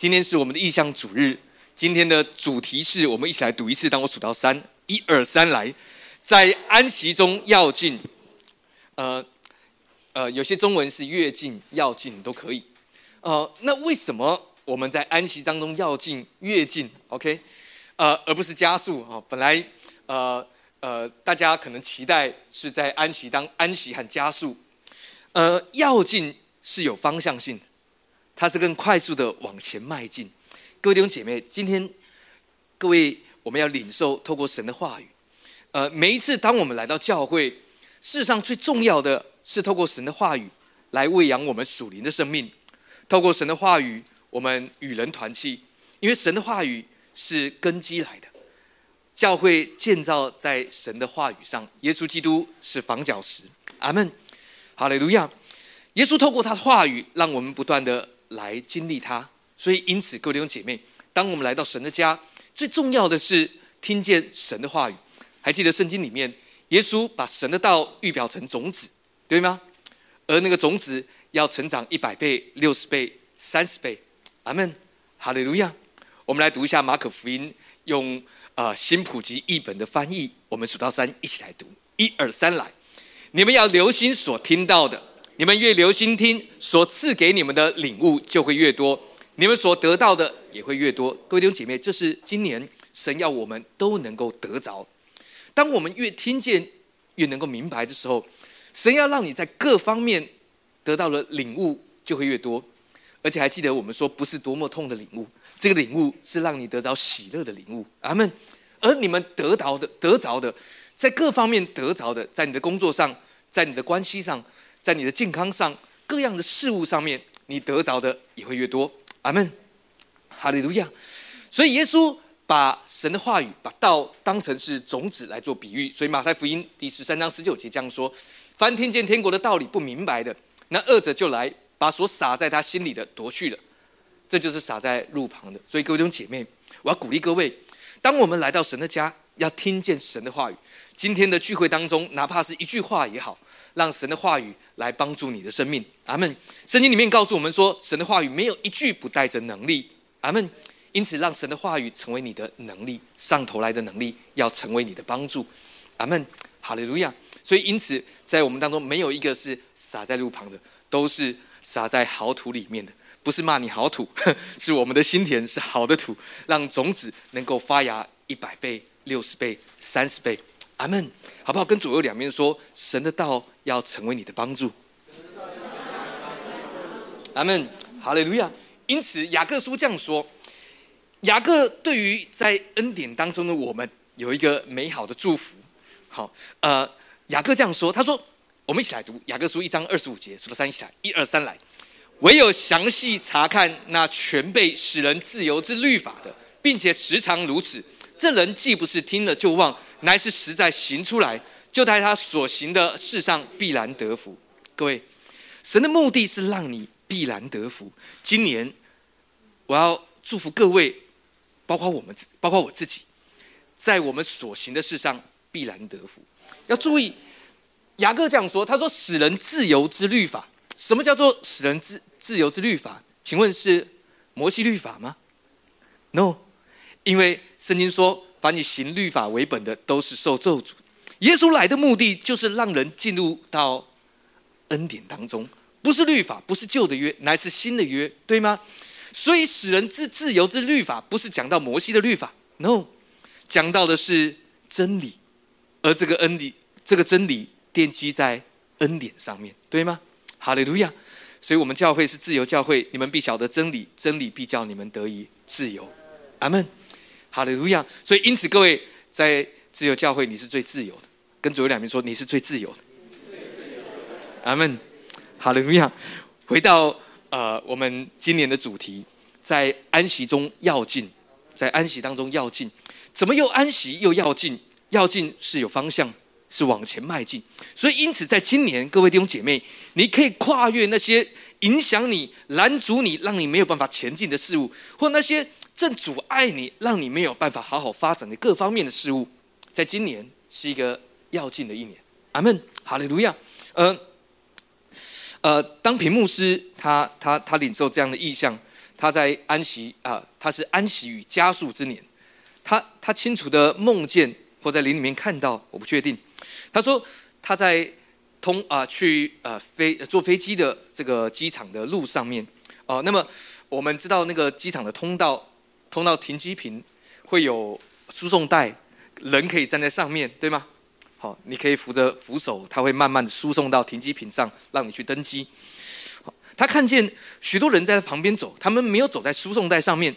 今天是我们的意向主日。今天的主题是我们一起来读一次。当我数到三，一二三，来，在安息中要进。呃呃，有些中文是越进、要进都可以。呃，那为什么我们在安息当中要进、越进？OK，呃，而不是加速啊？本来呃呃，大家可能期待是在安息当安息和加速。呃，要进是有方向性的，它是更快速的往前迈进。各位弟兄姐妹，今天各位我们要领受透过神的话语。呃，每一次当我们来到教会，事实上最重要的是透过神的话语来喂养我们属灵的生命。透过神的话语，我们与人团契，因为神的话语是根基来的。教会建造在神的话语上，耶稣基督是房角石。阿门。哈利路亚。耶稣透过他的话语，让我们不断的来经历他。所以，因此，各位弟兄姐妹，当我们来到神的家，最重要的是听见神的话语。还记得圣经里面，耶稣把神的道预表成种子，对吗？而那个种子要成长一百倍、六十倍、三十倍。阿门，哈利路亚。我们来读一下马可福音，用啊新普及译本的翻译。我们数到三，一起来读。一二三，来！你们要留心所听到的，你们越留心听，所赐给你们的领悟就会越多。你们所得到的也会越多，各位弟兄姐妹，这是今年神要我们都能够得着。当我们越听见，越能够明白的时候，神要让你在各方面得到了领悟就会越多。而且还记得我们说，不是多么痛的领悟，这个领悟是让你得着喜乐的领悟。阿门。而你们得到的、得着的，在各方面得着的，在你的工作上，在你的关系上，在你的健康上，各样的事物上面，你得着的也会越多。阿门，哈利路亚。所以耶稣把神的话语、把道当成是种子来做比喻。所以马太福音第十三章十九节这样说：“凡听见天国的道理不明白的，那恶者就来把所撒在他心里的夺去了。这就是撒在路旁的。”所以各位弟兄姐妹，我要鼓励各位：当我们来到神的家，要听见神的话语。今天的聚会当中，哪怕是一句话也好。让神的话语来帮助你的生命，阿门。圣经里面告诉我们说，神的话语没有一句不带着能力，阿门。因此，让神的话语成为你的能力，上头来的能力要成为你的帮助，阿门。哈利路亚。所以，因此，在我们当中，没有一个是撒在路旁的，都是撒在好土里面的。不是骂你好土，是我们的心田是好的土，让种子能够发芽一百倍、六十倍、三十倍。阿门，好不好？跟左右两边说，神的道要成为你的帮助。阿门，哈利路亚。因此，雅各书这样说：雅各对于在恩典当中的我们有一个美好的祝福。好，呃，雅各这样说，他说：“我们一起来读雅各书一章二十五节，数到三，一起来，一二三，来。唯有详细查看那全被使人自由之律法的，并且时常如此，这人既不是听了就忘。”乃是实在行出来，就在他所行的事上必然得福。各位，神的目的是让你必然得福。今年我要祝福各位，包括我们，包括我自己，在我们所行的事上必然得福。要注意，雅各这样说：“他说，使人自由之律法，什么叫做使人自自由之律法？请问是摩西律法吗？No，因为圣经说。”凡以行律法为本的，都是受咒诅。耶稣来的目的，就是让人进入到恩典当中，不是律法，不是旧的约，乃是新的约，对吗？所以使人自自由之律法，不是讲到摩西的律法，no，讲到的是真理，而这个恩理，这个真理奠基在恩典上面对吗？哈利路亚！所以我们教会是自由教会，你们必晓得真理，真理必叫你们得以自由。阿门。哈利路亚！所以，因此，各位在自由教会，你是最自由的。跟左右两边说，你是最自由的。阿门。哈利路亚！回到呃，我们今年的主题，在安息中要进，在安息当中要进，怎么又安息又要进？要进是有方向，是往前迈进。所以，因此，在今年，各位弟兄姐妹，你可以跨越那些影响你、拦阻你、让你没有办法前进的事物，或那些。正阻碍你，让你没有办法好好发展的各方面的事物，在今年是一个要进的一年。阿门，哈利路亚。呃，呃，当屏幕师他他他领受这样的意向，他在安息啊，他是安息与加速之年。他他清楚的梦见或在林里面看到，我不确定。他说他在通啊去呃飞坐飞机的这个机场的路上面哦，那么我们知道那个机场的通道通到停机坪会有输送带，人可以站在上面，对吗？好，你可以扶着扶手，他会慢慢的输送到停机坪上，让你去登机。好，他看见许多人在旁边走，他们没有走在输送带上面。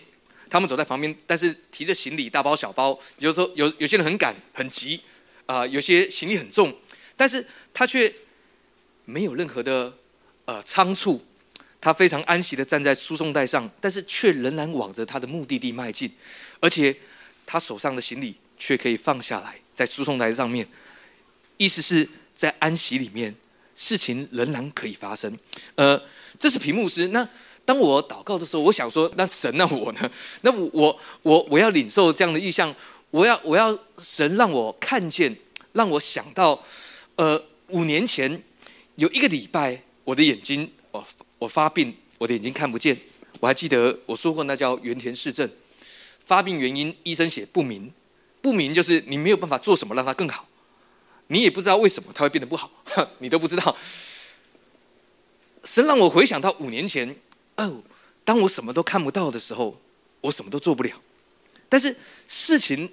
他们走在旁边，但是提着行李，大包小包。有时候有有些人很赶很急，啊，有些行李很重，但是他却没有任何的呃仓促，他非常安息的站在输送带上，但是却仍然往着他的目的地迈进，而且他手上的行李却可以放下来，在输送带上面，意思是在安息里面，事情仍然可以发生。呃，这是屏幕师那。当我祷告的时候，我想说：那神那我呢？那我我我要领受这样的意象，我要我要神让我看见，让我想到，呃，五年前有一个礼拜，我的眼睛我我发病，我的眼睛看不见。我还记得我说过，那叫原田氏症。发病原因医生写不明，不明就是你没有办法做什么让它更好，你也不知道为什么它会变得不好，你都不知道。神让我回想到五年前。哦，当我什么都看不到的时候，我什么都做不了。但是事情，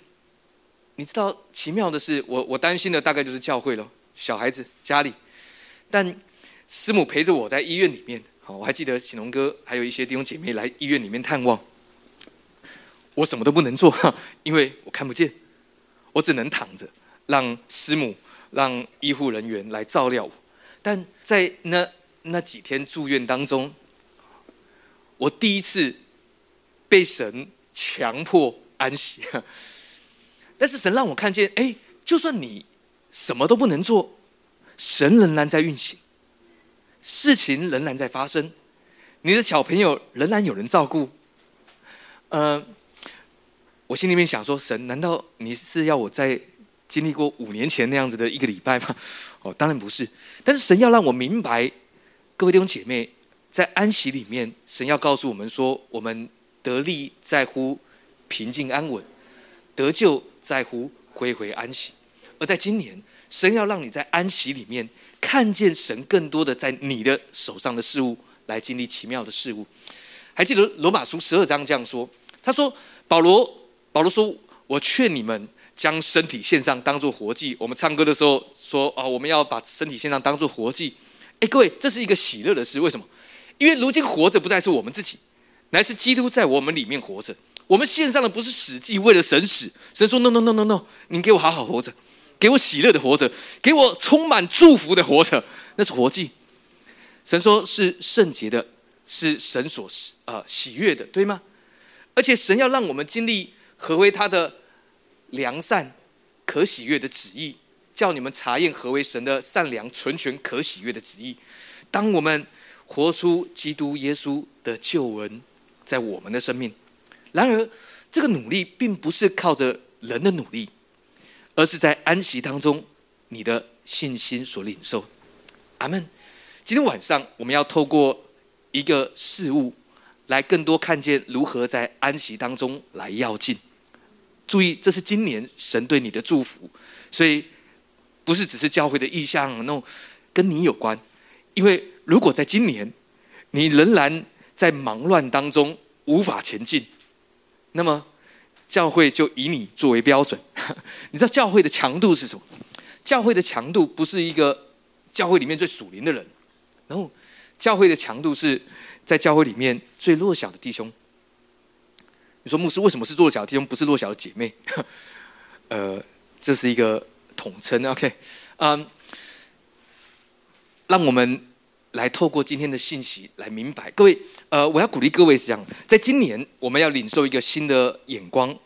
你知道，奇妙的是，我我担心的大概就是教会了，小孩子家里。但师母陪着我在医院里面，好，我还记得启龙哥还有一些弟兄姐妹来医院里面探望。我什么都不能做，因为我看不见，我只能躺着，让师母、让医护人员来照料我。但在那那几天住院当中。我第一次被神强迫安息，但是神让我看见，哎，就算你什么都不能做，神仍然在运行，事情仍然在发生，你的小朋友仍然有人照顾。呃，我心里面想说，神，难道你是要我在经历过五年前那样子的一个礼拜吗？哦，当然不是，但是神要让我明白，各位弟兄姐妹。在安息里面，神要告诉我们说：我们得力在乎平静安稳，得救在乎归回安息。而在今年，神要让你在安息里面看见神更多的在你的手上的事物，来经历奇妙的事物。还记得罗马书十二章这样说：他说，保罗保罗说，我劝你们将身体献上，当做活祭。我们唱歌的时候说啊，我们要把身体献上，当做活祭。哎，各位，这是一个喜乐的事。为什么？因为如今活着不再是我们自己，乃是基督在我们里面活着。我们献上的不是死祭，为了神死。神说：“No No No No No，你给我好好活着，给我喜乐的活着，给我充满祝福的活着，那是活祭。”神说是圣洁的，是神所呃喜悦的，对吗？而且神要让我们经历何为他的良善、可喜悦的旨意，叫你们查验何为神的善良、纯全、可喜悦的旨意。当我们活出基督耶稣的救恩，在我们的生命。然而，这个努力并不是靠着人的努力，而是在安息当中你的信心所领受。阿门。今天晚上我们要透过一个事物，来更多看见如何在安息当中来要进。注意，这是今年神对你的祝福，所以不是只是教会的意向，那种跟你有关，因为。如果在今年，你仍然在忙乱当中无法前进，那么教会就以你作为标准。你知道教会的强度是什么？教会的强度不是一个教会里面最属灵的人，然后教会的强度是在教会里面最弱小的弟兄。你说牧师为什么是弱小的弟兄，不是弱小的姐妹？呃，这是一个统称。OK，嗯，让我们。来透过今天的信息来明白，各位，呃，我要鼓励各位是这样：在今年，我们要领受一个新的眼光，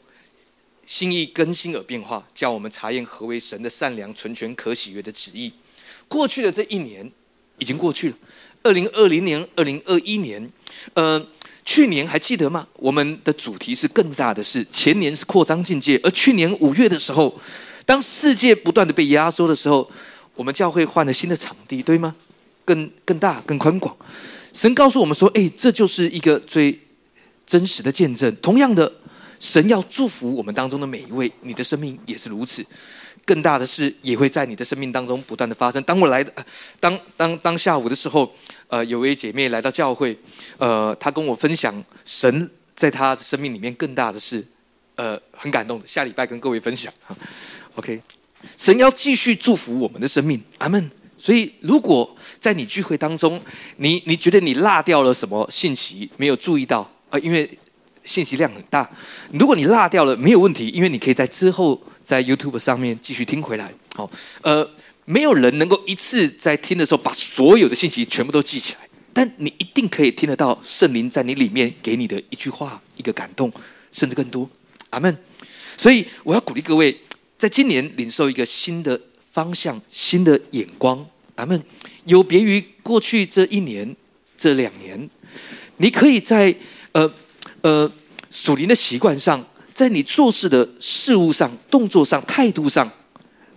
心意更新而变化，叫我们查验何为神的善良、纯全、可喜悦的旨意。过去的这一年已经过去了，二零二零年、二零二一年，呃，去年还记得吗？我们的主题是更大的是前年是扩张境界，而去年五月的时候，当世界不断的被压缩的时候，我们教会换了新的场地，对吗？更更大、更宽广，神告诉我们说：“哎，这就是一个最真实的见证。同样的，神要祝福我们当中的每一位，你的生命也是如此。更大的事也会在你的生命当中不断的发生。当我来的，当当当下午的时候，呃，有位姐妹来到教会，呃，她跟我分享神在她的生命里面更大的事，呃，很感动。下礼拜跟各位分享。OK，神要继续祝福我们的生命，阿门。所以，如果在你聚会当中，你你觉得你落掉了什么信息，没有注意到，呃，因为信息量很大，如果你落掉了，没有问题，因为你可以在之后。在 YouTube 上面继续听回来，好，呃，没有人能够一次在听的时候把所有的信息全部都记起来，但你一定可以听得到圣灵在你里面给你的一句话、一个感动，甚至更多。阿门。所以我要鼓励各位，在今年领受一个新的方向、新的眼光。阿门。有别于过去这一年、这两年，你可以在呃呃属灵的习惯上。在你做事的事物上、动作上、态度上，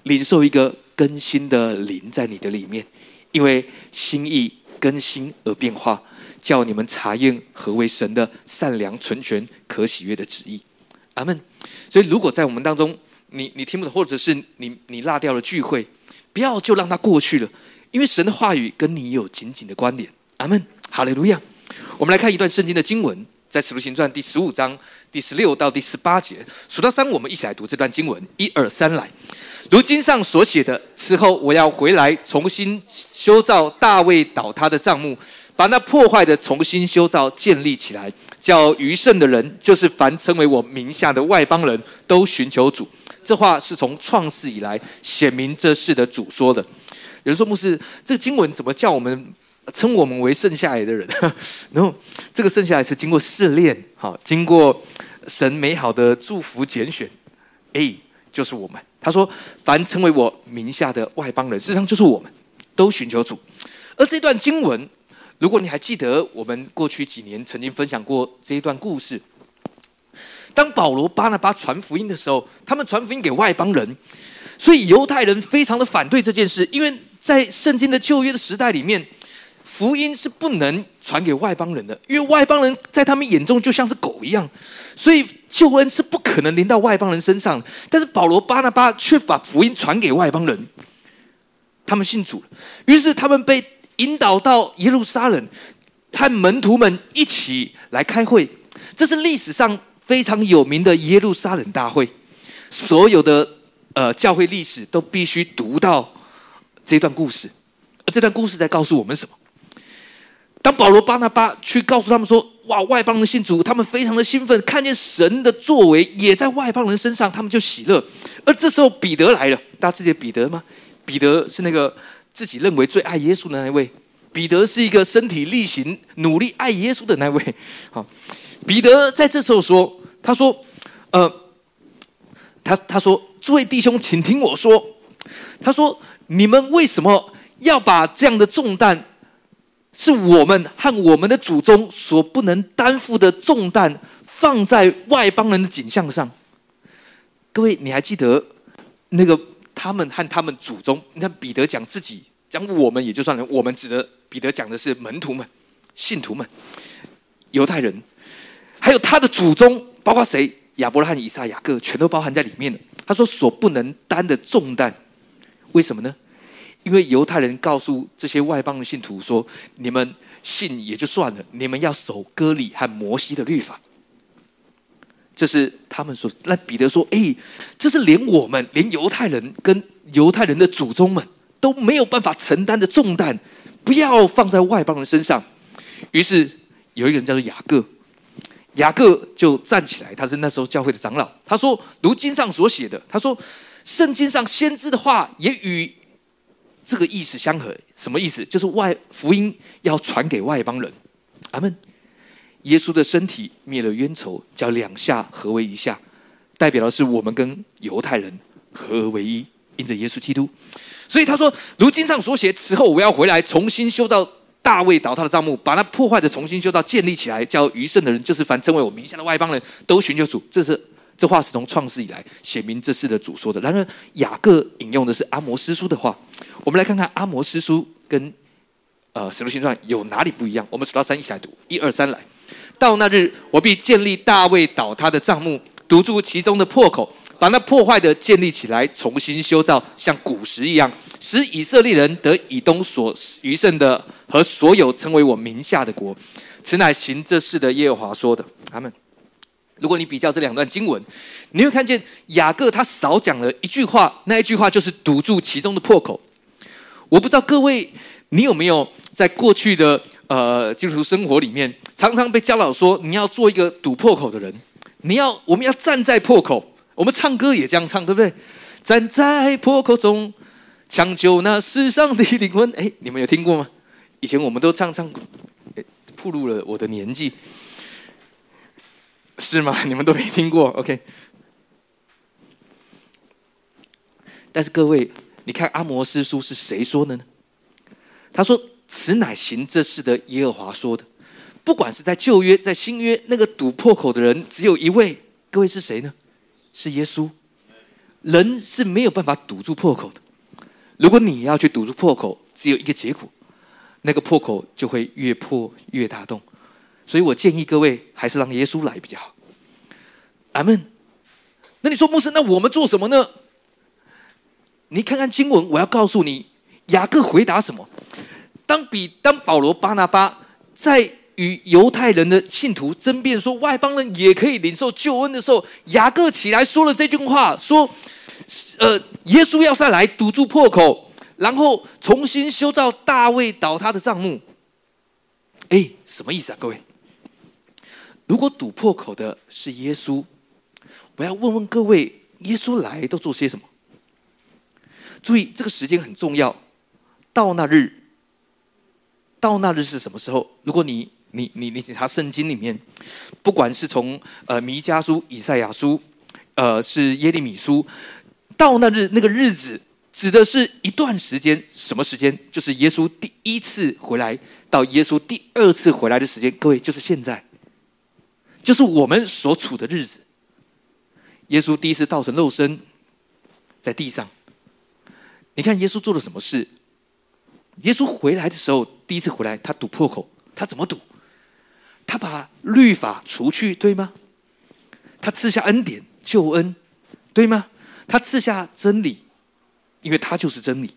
领受一个更新的灵在你的里面，因为心意更新而变化，叫你们查验何为神的善良、纯全、可喜悦的旨意。阿门。所以，如果在我们当中，你你听不懂，或者是你你落掉了聚会，不要就让它过去了，因为神的话语跟你有紧紧的关联。阿门。哈利路亚。我们来看一段圣经的经文。在《使徒行传》第十五章第十六到第十八节，数到三，我们一起来读这段经文。一二三，来！如经上所写的，此后我要回来，重新修造大卫倒塌的帐幕，把那破坏的重新修造建立起来，叫余剩的人，就是凡称为我名下的外邦人都寻求主。这话是从创世以来显明这事的主说的。有人说，牧师，这个经文怎么叫我们？称我们为剩下来的人，然后这个剩下来是经过试炼，好，经过神美好的祝福拣选，哎，就是我们。他说：“凡成为我名下的外邦人，事实上就是我们，都寻求主。”而这段经文，如果你还记得，我们过去几年曾经分享过这一段故事。当保罗、巴拿巴传福音的时候，他们传福音给外邦人，所以犹太人非常的反对这件事，因为在圣经的旧约的时代里面。福音是不能传给外邦人的，因为外邦人在他们眼中就像是狗一样，所以救恩是不可能临到外邦人身上。但是保罗、巴拿巴却把福音传给外邦人，他们信主。于是他们被引导到耶路撒冷，和门徒们一起来开会。这是历史上非常有名的耶路撒冷大会，所有的呃教会历史都必须读到这段故事。这段故事在告诉我们什么？当保罗、巴拿巴去告诉他们说：“哇，外邦人信主，他们非常的兴奋，看见神的作为也在外邦人身上，他们就喜乐。”而这时候彼得来了，大家记得彼得吗？彼得是那个自己认为最爱耶稣的那位。彼得是一个身体力行、努力爱耶稣的那位。好，彼得在这时候说：“他说，呃，他他说，诸位弟兄，请听我说。他说，你们为什么要把这样的重担？”是我们和我们的祖宗所不能担负的重担，放在外邦人的景象上。各位，你还记得那个他们和他们祖宗？你看彼得讲自己，讲我们也就算了。我们指的彼得讲的是门徒们、信徒们、犹太人，还有他的祖宗，包括谁？亚伯拉罕、以撒、雅各，全都包含在里面了。他说所不能担的重担，为什么呢？因为犹太人告诉这些外邦的信徒说：“你们信也就算了，你们要守割礼和摩西的律法。”这是他们说。那彼得说：“哎，这是连我们，连犹太人跟犹太人的祖宗们都没有办法承担的重担，不要放在外邦人身上。”于是有一个人叫做雅各，雅各就站起来，他是那时候教会的长老。他说：“如经上所写的，他说圣经上先知的话也与。”这个意思相合，什么意思？就是外福音要传给外邦人。阿门。耶稣的身体灭了冤仇，叫两下合为一下，代表的是我们跟犹太人合而为一，因着耶稣基督。所以他说，如经上所写，此后我要回来，重新修造大卫倒塌的帐幕，把那破坏的重新修造建立起来，叫余剩的人，就是凡称为我名下的外邦人都寻求主。这是这话是从创世以来写明这事的主说的。然而雅各引用的是阿摩斯书的话。我们来看看阿摩斯书跟呃使徒行传有哪里不一样。我们数到三一起来读，一二三来。到那日，我必建立大卫倒塌的帐幕，堵住其中的破口，把那破坏的建立起来，重新修造，像古时一样，使以色列人得以东所余剩的和所有成为我名下的国。此乃行这事的耶和华说的。阿门。如果你比较这两段经文，你会看见雅各他少讲了一句话，那一句话就是堵住其中的破口。我不知道各位，你有没有在过去的呃基督徒生活里面，常常被教导说你要做一个堵破口的人，你要我们要站在破口，我们唱歌也这样唱，对不对？站在破口中，抢救那世上的灵魂。哎，你们有听过吗？以前我们都唱唱，暴露了我的年纪。是吗？你们都没听过？OK。但是各位，你看阿摩斯书是谁说的呢？他说：“此乃行这事的耶和华说的。”不管是在旧约，在新约，那个堵破口的人只有一位。各位是谁呢？是耶稣。人是没有办法堵住破口的。如果你要去堵住破口，只有一个结果，那个破口就会越破越大洞。所以我建议各位还是让耶稣来比较好。阿门。那你说牧师，那我们做什么呢？你看看经文，我要告诉你，雅各回答什么？当比当保罗巴拿巴在与犹太人的信徒争辩说外邦人也可以领受救恩的时候，雅各起来说了这句话：说，呃，耶稣要再来堵住破口，然后重新修造大卫倒塌的账目。哎，什么意思啊，各位？如果堵破口的是耶稣，我要问问各位：耶稣来都做些什么？注意，这个时间很重要。到那日，到那日是什么时候？如果你、你、你、你检查圣经里面，不管是从呃弥迦书、以赛亚书，呃是耶利米书，到那日那个日子，指的是一段时间。什么时间？就是耶稣第一次回来到耶稣第二次回来的时间。各位，就是现在。就是我们所处的日子。耶稣第一次道成肉身，在地上。你看耶稣做了什么事？耶稣回来的时候，第一次回来，他堵破口。他怎么堵？他把律法除去，对吗？他赐下恩典、救恩，对吗？他赐下真理，因为他就是真理。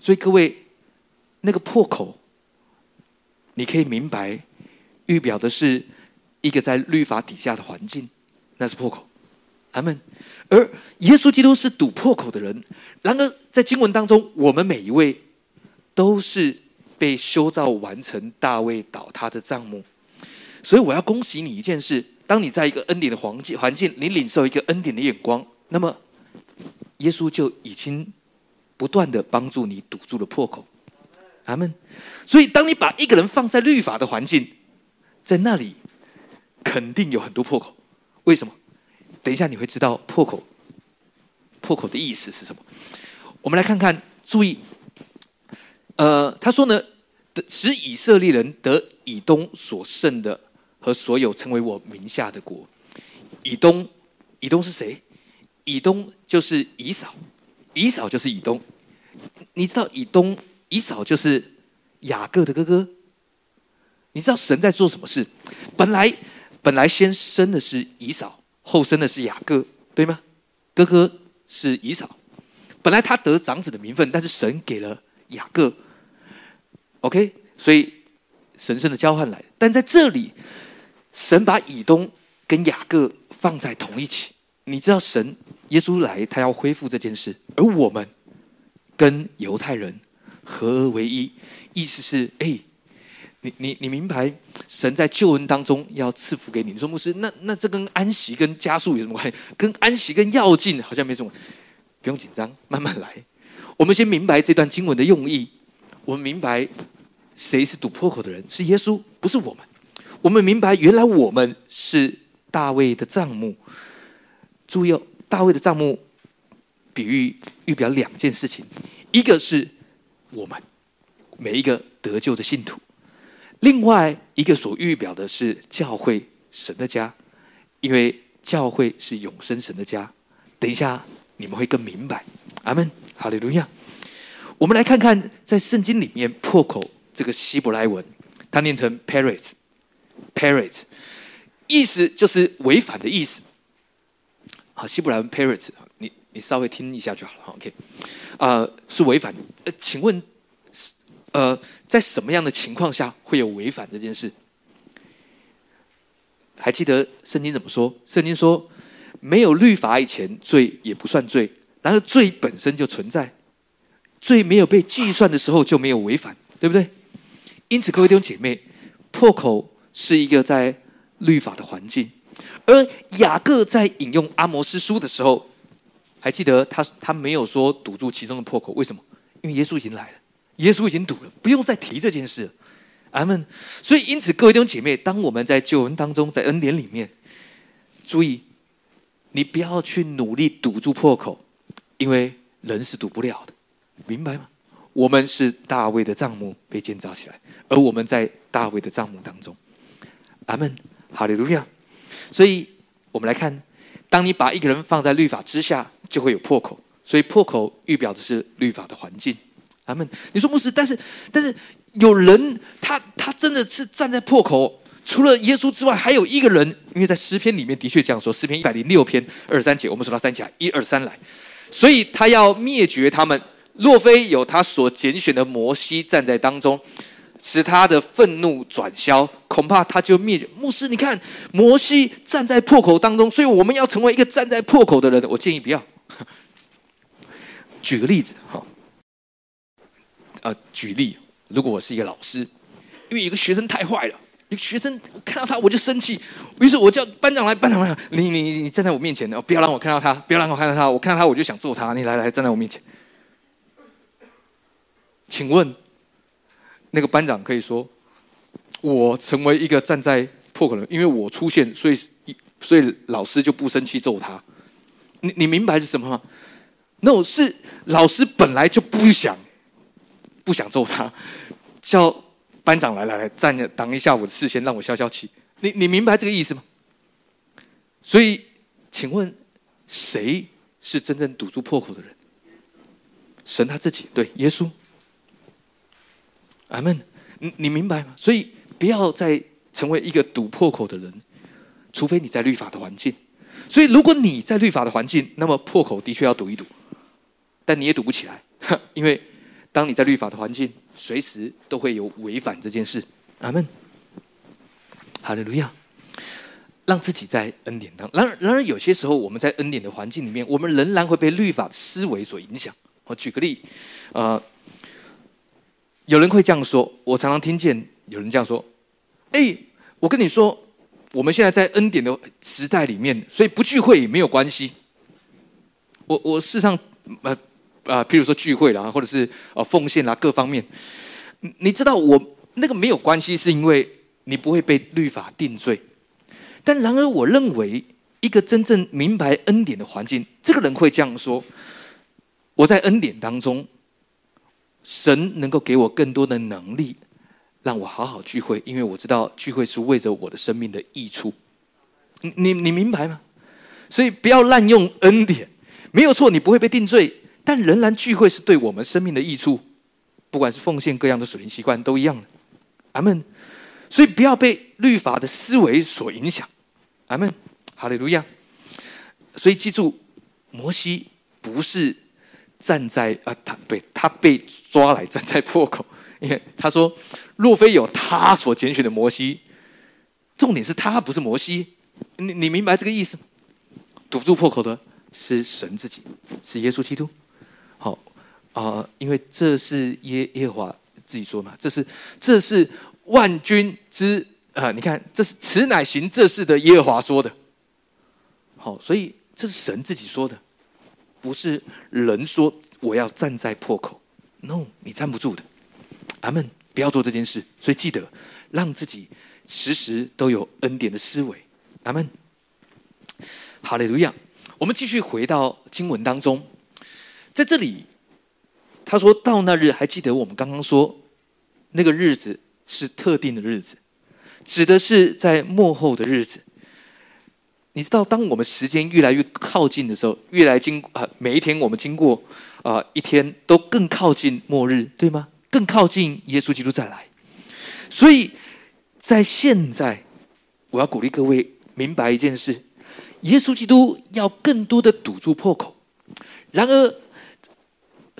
所以各位，那个破口，你可以明白，预表的是。一个在律法底下的环境，那是破口，阿门。而耶稣基督是堵破口的人。然而，在经文当中，我们每一位都是被修造完成大卫倒塌的账目。所以，我要恭喜你一件事：当你在一个恩典的环境环境，你领受一个恩典的眼光，那么耶稣就已经不断的帮助你堵住了破口，阿门。所以，当你把一个人放在律法的环境，在那里。肯定有很多破口，为什么？等一下你会知道破口，破口的意思是什么。我们来看看，注意，呃，他说呢，使以色列人得以东所剩的和所有成为我名下的国。以东，以东是谁？以东就是以扫，以扫就是以东。你知道以东，以扫就是雅各的哥哥。你知道神在做什么事？本来。本来先生的是以扫，后生的是雅各，对吗？哥哥是以扫，本来他得长子的名分，但是神给了雅各。OK，所以神圣的交换来，但在这里，神把以东跟雅各放在同一起。你知道，神耶稣来，他要恢复这件事，而我们跟犹太人合而为一，意思是，哎。你你你明白，神在救恩当中要赐福给你。你说牧师，那那这跟安息跟加速有什么关系？跟安息跟要进好像没什么，不用紧张，慢慢来。我们先明白这段经文的用意。我们明白谁是堵破口的人，是耶稣，不是我们。我们明白，原来我们是大卫的账目。注意哦，大卫的账目比喻预表两件事情：一个是我们每一个得救的信徒。另外一个所预表的是教会神的家，因为教会是永生神的家。等一下你们会更明白。阿门，哈利路亚。我们来看看在圣经里面破口这个希伯来文，它念成 parrot，parrot，意思就是违反的意思。好，希伯来文 parrot，你你稍微听一下就好了。OK，啊，是违反。呃，请问，呃，在什么样的情况下会有违反这件事？还记得圣经怎么说？圣经说，没有律法以前，罪也不算罪。然而罪本身就存在，罪没有被计算的时候就没有违反，对不对？因此，各位弟兄姐妹，破口是一个在律法的环境。而雅各在引用阿摩斯书的时候，还记得他他没有说堵住其中的破口，为什么？因为耶稣已经来了，耶稣已经堵了，不用再提这件事。阿门。所以，因此，各位弟兄姐妹，当我们在救恩当中，在恩典里面，注意，你不要去努力堵住破口。因为人是堵不了的，明白吗？我们是大卫的帐目被建造起来，而我们在大卫的帐目当中。阿门，哈利路亚。所以我们来看，当你把一个人放在律法之下，就会有破口。所以破口预表的是律法的环境。阿门。你说牧师，但是但是有人他他真的是站在破口，除了耶稣之外，还有一个人，因为在诗篇里面的确这样说，诗篇一百零六篇二三节，我们数到三起来，一二三来。所以他要灭绝他们，若非有他所拣选的摩西站在当中，使他的愤怒转消，恐怕他就灭。牧师，你看摩西站在破口当中，所以我们要成为一个站在破口的人。我建议不要。举个例子，哈，呃，举例，如果我是一个老师，因为有个学生太坏了。一个学生看到他我就生气，于是我叫班长来，班长来，你你你站在我面前哦，不要让我看到他，不要让我看到他，我看到他我就想揍他，你来来站在我面前。请问，那个班长可以说，我成为一个站在破口的，因为我出现，所以所以老师就不生气揍他。你你明白是什么吗？no，是老师本来就不想不想揍他，叫。班长来来来，站着挡一下我的视线，让我消消气。你你明白这个意思吗？所以，请问谁是真正堵住破口的人？神他自己，对耶稣。阿门。你你明白吗？所以不要再成为一个堵破口的人，除非你在律法的环境。所以，如果你在律法的环境，那么破口的确要堵一堵，但你也堵不起来，因为当你在律法的环境。随时都会有违反这件事，阿门。哈利路亚，让自己在恩典当。然而，然而有些时候我们在恩典的环境里面，我们仍然会被律法思维所影响。我举个例，呃，有人会这样说，我常常听见有人这样说：“哎，我跟你说，我们现在在恩典的时代里面，所以不聚会也没有关系。”我我事实上呃。啊，譬如说聚会啦，或者是呃奉献啦，各方面，你知道我那个没有关系，是因为你不会被律法定罪。但然而，我认为一个真正明白恩典的环境，这个人会这样说：我在恩典当中，神能够给我更多的能力，让我好好聚会，因为我知道聚会是为着我的生命的益处。你你明白吗？所以不要滥用恩典，没有错，你不会被定罪。但仍然聚会是对我们生命的益处，不管是奉献各样的属灵习惯都一样的，阿门。所以不要被律法的思维所影响，阿门，哈利路亚。所以记住，摩西不是站在啊，他被他被抓来站在破口，因为他说，若非有他所拣选的摩西，重点是他不是摩西，你你明白这个意思吗？堵住破口的是神自己，是耶稣基督。啊，因为这是耶耶和华自己说嘛，这是这是万军之啊，你看，这是此乃行这事的耶和华说的。好，所以这是神自己说的，不是人说我要站在破口。No，你站不住的。阿门，不要做这件事。所以记得让自己时时都有恩典的思维。阿门。好嘞，路亚。我们继续回到经文当中。在这里，他说到那日，还记得我们刚刚说那个日子是特定的日子，指的是在末后的日子。你知道，当我们时间越来越靠近的时候，越来经啊，每一天我们经过啊一天都更靠近末日，对吗？更靠近耶稣基督再来。所以在现在，我要鼓励各位明白一件事：耶稣基督要更多的堵住破口。然而，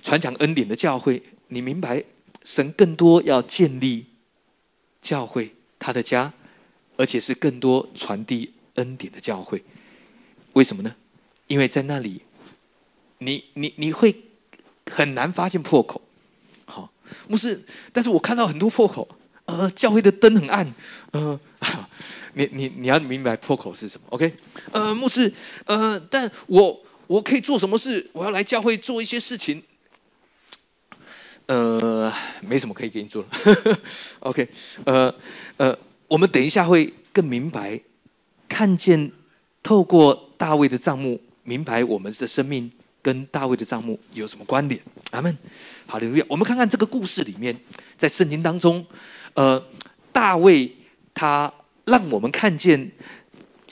传讲恩典的教会，你明白，神更多要建立教会，他的家，而且是更多传递恩典的教会。为什么呢？因为在那里，你你你会很难发现破口。好，牧师，但是我看到很多破口。呃，教会的灯很暗。呃，你你你要明白破口是什么？OK？呃，牧师，呃，但我我可以做什么事？我要来教会做一些事情。呃，没什么可以给你做了。OK？呃呃，我们等一下会更明白，看见透过大卫的账目。明白我们的生命跟大卫的账目有什么关联？阿门。好，刘月，我们看看这个故事里面，在圣经当中，呃，大卫他让我们看见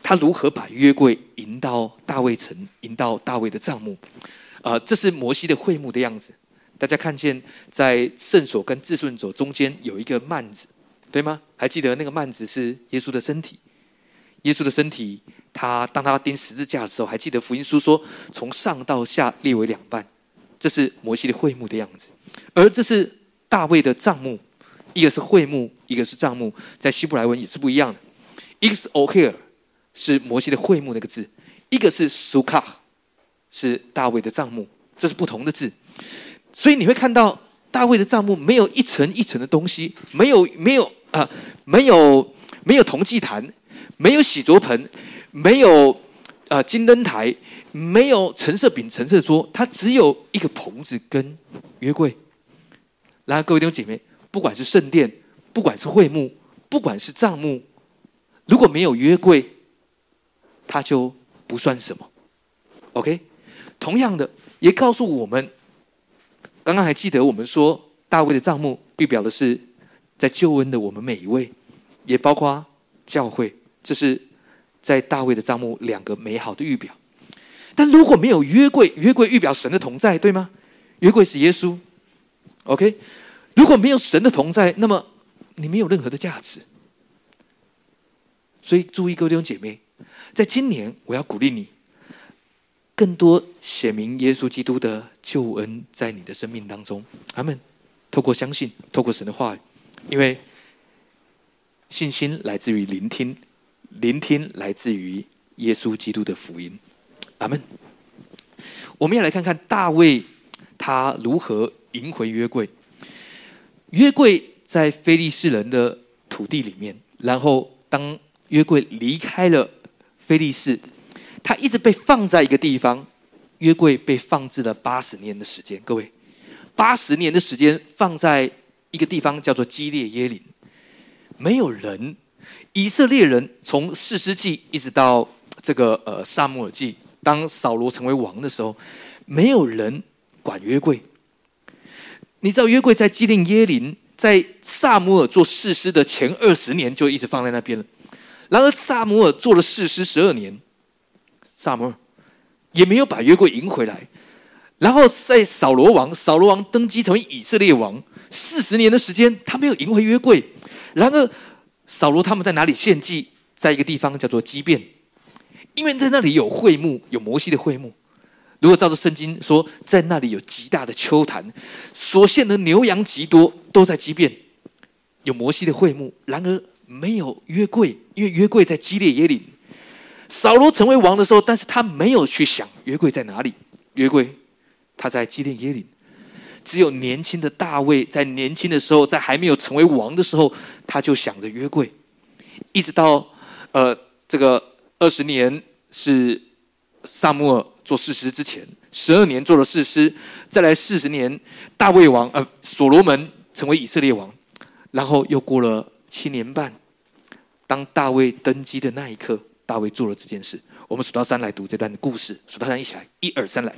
他如何把约柜引到大卫城，引到大卫的帐幕。啊，这是摩西的会幕的样子。大家看见在圣所跟至顺所中间有一个幔子，对吗？还记得那个幔子是耶稣的身体，耶稣的身体。他当他钉十字架的时候，还记得福音书说从上到下列为两半，这是摩西的会幕的样子，而这是大卫的帐幕，一个是会幕，一个是帐幕，在希伯来文也是不一样的，一个是 o h e r 是摩西的会幕那个字，一个是 sukkah 是大卫的帐幕，这是不同的字，所以你会看到大卫的帐幕没有一层一层的东西，没有没有啊，没有没有铜祭坛，没有洗濯盆。没有，呃，金灯台，没有橙色饼、橙色桌，它只有一个棚子跟约柜。然后各位弟兄姐妹，不管是圣殿，不管是会幕，不管是帐幕，如果没有约柜，它就不算什么。OK，同样的，也告诉我们，刚刚还记得我们说大卫的帐幕预表的是在救恩的我们每一位，也包括教会，这是。在大卫的帐幕，两个美好的预表。但如果没有约柜，约柜预表神的同在，对吗？约柜是耶稣。OK，如果没有神的同在，那么你没有任何的价值。所以注意，各位弟兄姐妹，在今年我要鼓励你，更多显明耶稣基督的救恩在你的生命当中。阿们透过相信，透过神的话语，因为信心来自于聆听。聆听来自于耶稣基督的福音，阿门。我们要来看看大卫他如何赢回约柜。约柜在非利士人的土地里面，然后当约柜离开了非利士，他一直被放在一个地方。约柜被放置了八十年的时间，各位，八十年的时间放在一个地方叫做基列耶林，没有人。以色列人从四世纪一直到这个呃萨姆尔记，当扫罗成为王的时候，没有人管约柜。你知道约柜在基列耶林，在萨姆尔做士师的前二十年就一直放在那边了。然而萨姆尔做了士师十二年，萨姆尔也没有把约柜赢回来。然后在扫罗王，扫罗王登基成为以色列王四十年的时间，他没有赢回约柜。然而。扫罗他们在哪里献祭？在一个地方叫做基变，因为在那里有会幕，有摩西的会幕。如果照着圣经说，在那里有极大的秋坛，所献的牛羊极多，都在基变，有摩西的会幕。然而没有约柜，因为约柜在基列耶岭。扫罗成为王的时候，但是他没有去想约柜在哪里。约柜他在基列耶岭。只有年轻的大卫在年轻的时候，在还没有成为王的时候，他就想着约柜，一直到呃这个二十年是萨穆尔做士师之前，十二年做了士师，再来四十年大卫王呃所罗门成为以色列王，然后又过了七年半，当大卫登基的那一刻，大卫做了这件事。我们数到三来读这段故事，数到三一起来，一二三来。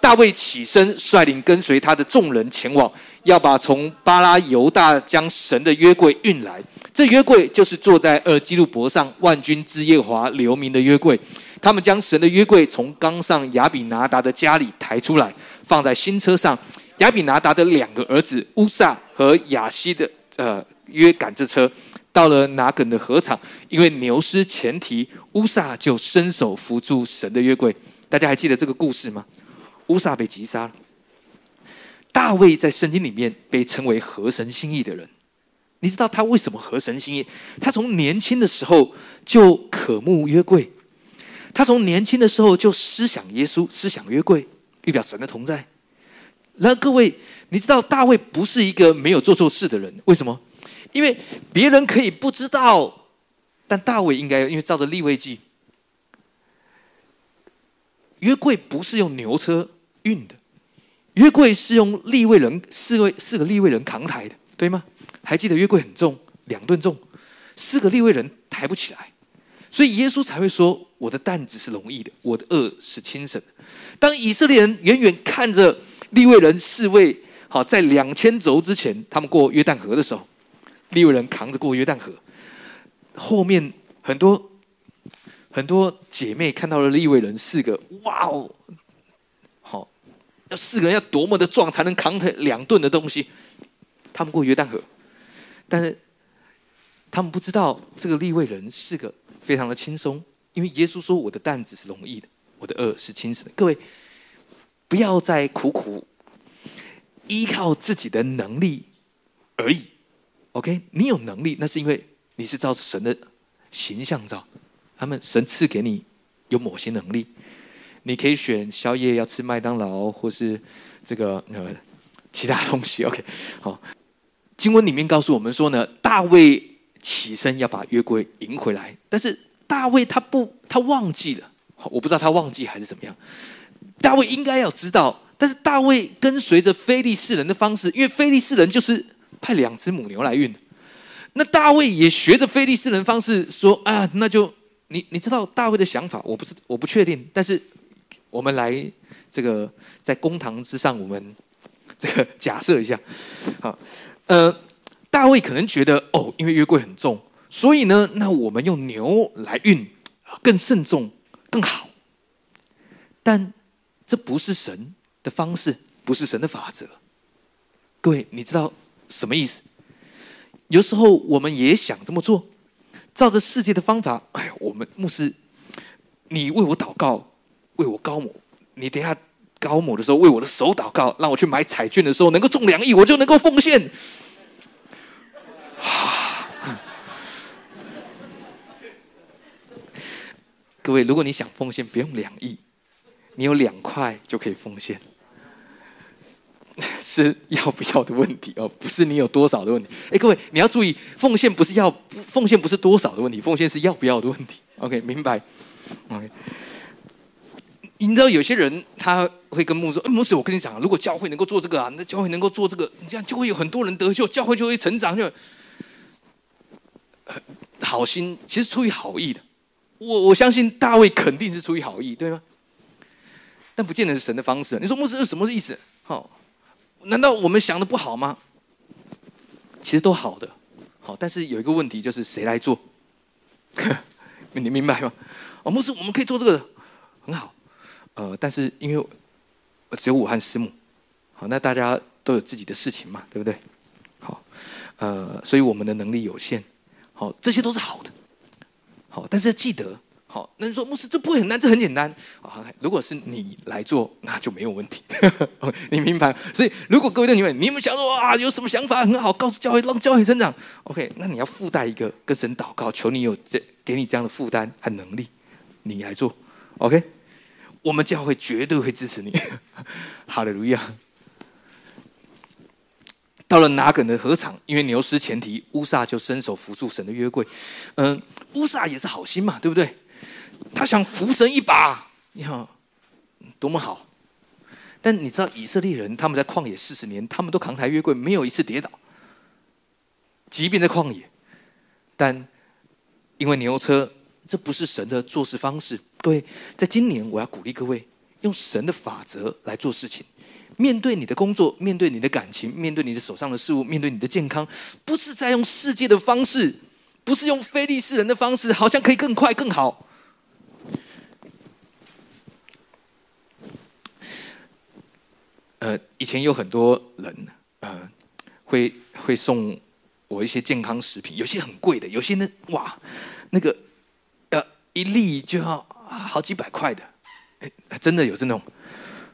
大卫起身，率领跟随他的众人前往，要把从巴拉犹大将神的约柜运来。这约柜就是坐在二基路伯上万军之耶华留名的约柜。他们将神的约柜从冈上亚比拿达的家里抬出来，放在新车上。亚比拿达的两个儿子乌萨和亚西的呃约赶着车。到了拿梗的禾场，因为牛失前蹄，乌撒就伸手扶住神的约柜。大家还记得这个故事吗？乌撒被击杀了。大卫在圣经里面被称为合神心意的人。你知道他为什么合神心意？他从年轻的时候就渴慕约柜，他从年轻的时候就思想耶稣，思想约柜，预表神的同在。然后各位，你知道大卫不是一个没有做错事的人，为什么？因为别人可以不知道，但大卫应该因为照着立位记，约柜不是用牛车运的，约柜是用立位人四位四个立位人扛抬的，对吗？还记得约柜很重，两吨重，四个立位人抬不起来，所以耶稣才会说：“我的担子是容易的，我的恶是轻省的。”当以色列人远远看着立位人四位，好在两千轴之前，他们过约旦河的时候，立位人扛着过约旦河，后面很多很多姐妹看到了立位人四个，哇哦，好，要四个人要多么的壮才能扛着两吨的东西，他们过约旦河。但是他们不知道，这个立位人是个非常的轻松，因为耶稣说：“我的担子是容易的，我的恶是轻省的。”各位，不要再苦苦依靠自己的能力而已。OK，你有能力，那是因为你是照神的形象照，他们神赐给你有某些能力，你可以选宵夜要吃麦当劳，或是这个呃其他东西。OK，好。经文里面告诉我们说呢，大卫起身要把约柜迎回来，但是大卫他不，他忘记了，我不知道他忘记还是怎么样。大卫应该要知道，但是大卫跟随着非利士人的方式，因为非利士人就是派两只母牛来运，那大卫也学着非利士人方式说啊，那就你你知道大卫的想法，我不是我不确定，但是我们来这个在公堂之上，我们这个假设一下，好。呃，大卫可能觉得哦，因为约柜很重，所以呢，那我们用牛来运，更慎重，更好。但这不是神的方式，不是神的法则。各位，你知道什么意思？有时候我们也想这么做，照着世界的方法。哎，我们牧师，你为我祷告，为我高某，你等下高某的时候为我的手祷告，让我去买彩券的时候能够中两亿，我就能够奉献。各位，如果你想奉献，不用两亿，你有两块就可以奉献，是要不要的问题哦，不是你有多少的问题。哎，各位，你要注意，奉献不是要奉献，不是多少的问题，奉献是要不要的问题。OK，明白？OK，你知道有些人他会跟牧师说：“牧师，我跟你讲，如果教会能够做这个啊，那教会能够做这个，你这样就会有很多人得救，教会就会成长。”就好心，其实出于好意的。我我相信大卫肯定是出于好意，对吗？但不见得是神的方式。你说牧师是什么意思？好，难道我们想的不好吗？其实都好的，好，但是有一个问题就是谁来做？你明白吗？哦，牧师，我们可以做这个，很好。呃，但是因为只有我和师母，好，那大家都有自己的事情嘛，对不对？好，呃，所以我们的能力有限，好，这些都是好的。好，但是要记得，好，那你说牧师这不会很难，这很简单啊。如果是你来做，那就没有问题。你明白？所以如果各位的你们，你们想说啊，有什么想法很好，告诉教会，让教会成长。OK，那你要附带一个跟神祷告，求你有这给你这样的负担和能力，你来做。OK，我们教会绝对会支持你。哈利路亚。到了拿梗的禾场，因为牛失前蹄，乌撒就伸手扶住神的约柜。嗯，乌撒也是好心嘛，对不对？他想扶神一把，你看多么好。但你知道以色列人他们在旷野四十年，他们都扛抬约柜，没有一次跌倒，即便在旷野。但因为牛车，这不是神的做事方式。各位，在今年我要鼓励各位用神的法则来做事情。面对你的工作，面对你的感情，面对你的手上的事物，面对你的健康，不是在用世界的方式，不是用非利士人的方式，好像可以更快更好。呃，以前有很多人，呃，会会送我一些健康食品，有些很贵的，有些呢，哇，那个呃一粒就要好几百块的，哎，真的有这种。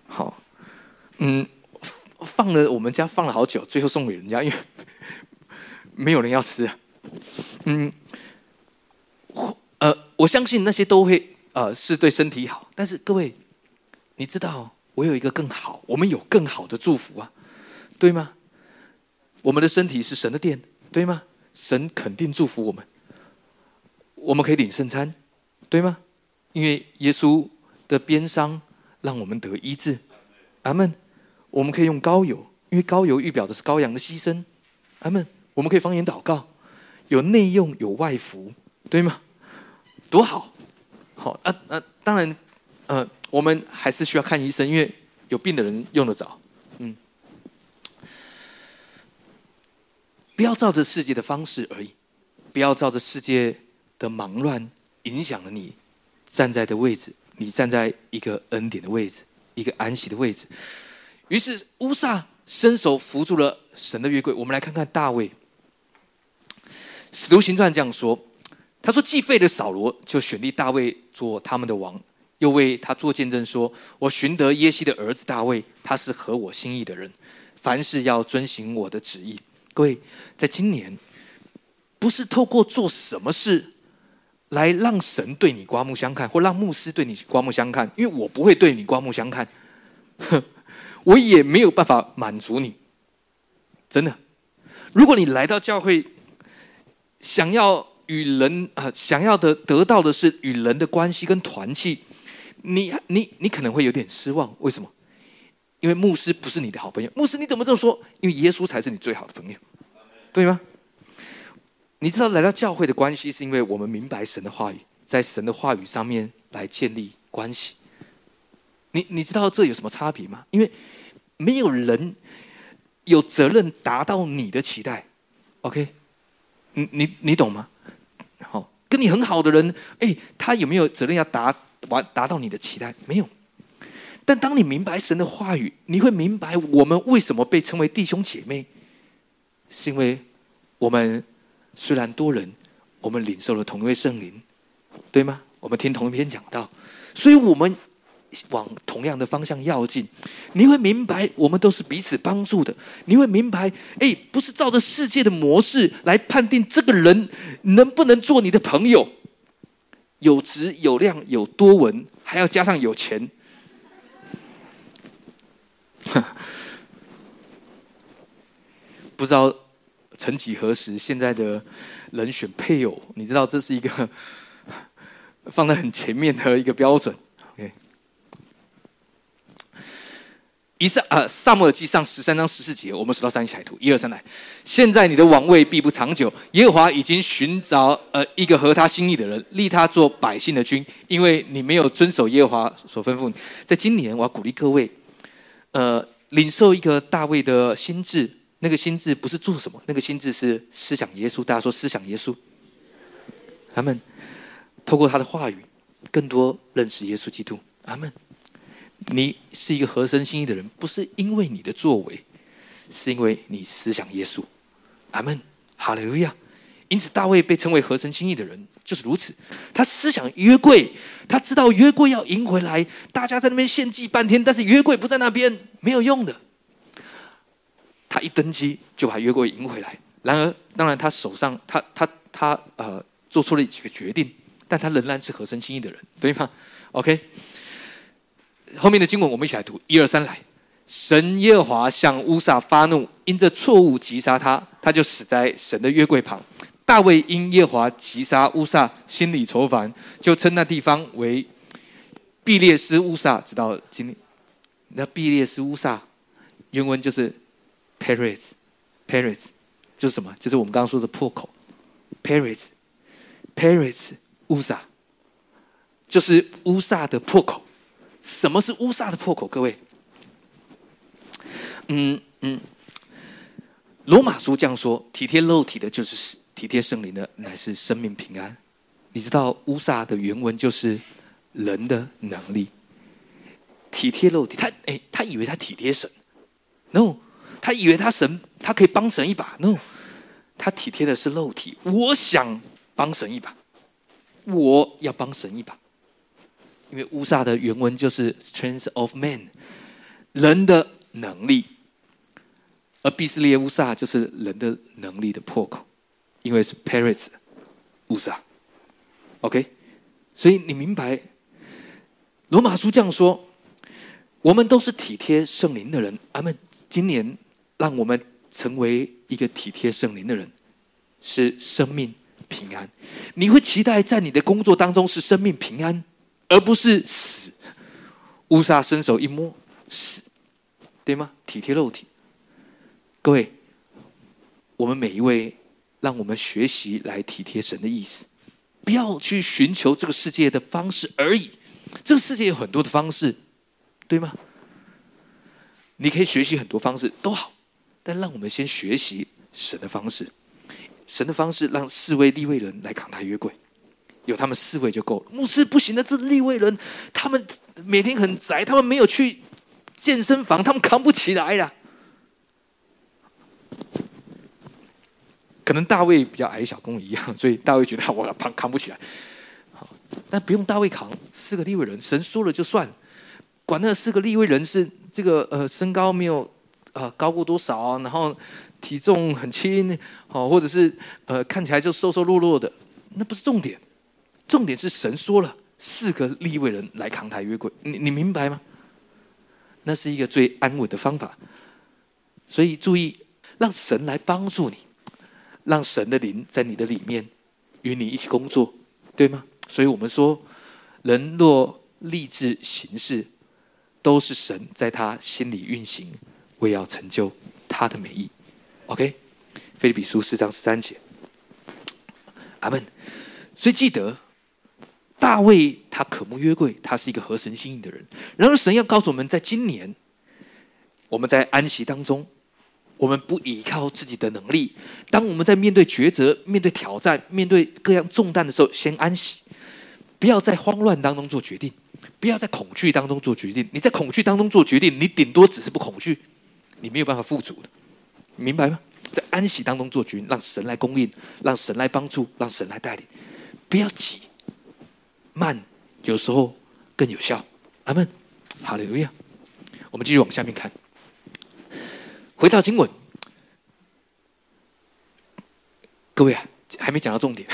好，嗯，放了我们家放了好久，最后送给人家，因为 没有人要吃。嗯，呃，我相信那些都会呃是对身体好，但是各位，你知道我有一个更好，我们有更好的祝福啊，对吗？我们的身体是神的殿，对吗？神肯定祝福我们，我们可以领圣餐，对吗？因为耶稣的鞭伤让我们得医治，阿门。我们可以用膏油，因为膏油预表的是羔羊的牺牲，阿门。我们可以方言祷告。有内用有外服，对吗？多好，好啊啊！当然，呃，我们还是需要看医生，因为有病的人用得着。嗯，不要照着世界的方式而已，不要照着世界的忙乱影响了你站在的位置，你站在一个恩典的位置，一个安息的位置。于是乌撒伸手扶住了神的约柜。我们来看看大卫。使徒行传这样说：“他说，既废了扫罗，就选立大卫做他们的王，又为他做见证，说我寻得耶西的儿子大卫，他是合我心意的人，凡事要遵行我的旨意。”各位，在今年，不是透过做什么事来让神对你刮目相看，或让牧师对你刮目相看，因为我不会对你刮目相看，哼 我也没有办法满足你。真的，如果你来到教会，想要与人啊，想要的得到的是与人的关系跟团契，你你你可能会有点失望。为什么？因为牧师不是你的好朋友。牧师你怎么这么说？因为耶稣才是你最好的朋友，对吗？你知道来到教会的关系，是因为我们明白神的话语，在神的话语上面来建立关系。你你知道这有什么差别吗？因为没有人有责任达到你的期待。OK。你你你懂吗？好，跟你很好的人，哎，他有没有责任要达完达到你的期待？没有。但当你明白神的话语，你会明白我们为什么被称为弟兄姐妹，是因为我们虽然多人，我们领受了同一位圣灵，对吗？我们听同一篇讲道，所以我们。往同样的方向要进，你会明白，我们都是彼此帮助的。你会明白，哎，不是照着世界的模式来判定这个人能不能做你的朋友，有值有量有多文，还要加上有钱。不知道曾几何时，现在的人选配偶，你知道这是一个 放在很前面的一个标准。以上啊，萨母尔记上十三章十四节，我们数到三一起来读，一二三来。现在你的王位必不长久，耶和华已经寻找呃一个合他心意的人，立他做百姓的君，因为你没有遵守耶和华所吩咐。在今年，我要鼓励各位，呃，领受一个大卫的心智。那个心智不是做什么，那个心智是思想耶稣。大家说思想耶稣，他们透过他的话语，更多认识耶稣基督。阿门。你是一个合身心意的人，不是因为你的作为，是因为你思想耶稣。阿门，哈利路亚。因此，大卫被称为合身心意的人，就是如此。他思想约柜，他知道约柜要赢回来。大家在那边献祭半天，但是约柜不在那边，没有用的。他一登基就把约柜赢回来。然而，当然他手上，他他他呃，做出了几个决定，但他仍然是合身心意的人，对吗？OK。后面的经文我们一起来读，一二三来。神耶和华向乌撒发怒，因这错误击杀他，他就死在神的约柜旁。大卫因耶和华击杀乌撒，心里愁烦，就称那地方为毕列斯乌撒，直到今天。那毕列斯乌撒原文就是 Paris，Paris 就是什么？就是我们刚刚说的破口。Paris，Paris 乌撒就是乌撒的破口。什么是乌撒的破口？各位，嗯嗯，罗马书这样说：体贴肉体的，就是体贴圣灵的，乃是生命平安。你知道乌撒的原文就是人的能力，体贴肉体。他哎，他以为他体贴神，no，他以为他神，他可以帮神一把，no，他体贴的是肉体，我想帮神一把，我要帮神一把。因为乌撒的原文就是 strength of man，人的能力，而毕斯列乌撒就是人的能力的破口，因为是 Paris 乌撒。OK，所以你明白罗马书这样说：我们都是体贴圣灵的人。阿门。今年让我们成为一个体贴圣灵的人，是生命平安。你会期待在你的工作当中是生命平安，而不是死。乌撒伸手一摸，死，对吗？体贴肉体。各位，我们每一位，让我们学习来体贴神的意思。不要去寻求这个世界的方式而已，这个世界有很多的方式，对吗？你可以学习很多方式都好，但让我们先学习神的方式。神的方式让四位立位人来扛抬约柜，有他们四位就够了。牧师不行的，这立位人他们每天很宅，他们没有去健身房，他们扛不起来呀。可能大卫比较矮小，跟我一样，所以大卫觉得我扛扛不起来。好，但不用大卫扛，四个立位人，神说了就算。管那四个立位人是这个呃身高没有呃高过多少啊，然后体重很轻，好，或者是呃看起来就瘦瘦弱弱的，那不是重点。重点是神说了，四个立位人来扛抬约柜，你你明白吗？那是一个最安稳的方法。所以注意，让神来帮助你。让神的灵在你的里面与你一起工作，对吗？所以我们说，人若立志行事，都是神在他心里运行，为要成就他的美意。OK，菲利比书四章十三节，阿门。所以记得，大卫他渴慕约柜，他是一个合神心意的人。然而，神要告诉我们，在今年，我们在安息当中。我们不依靠自己的能力。当我们在面对抉择、面对挑战、面对各样重担的时候，先安息，不要在慌乱当中做决定，不要在恐惧当中做决定。你在恐惧当中做决定，你顶多只是不恐惧，你没有办法富足的，明白吗？在安息当中做决定，让神来供应，让神来帮助，让神来带领，不要急，慢有时候更有效。阿门，好的，路亚。我们继续往下面看。回到经文，各位啊，还没讲到重点。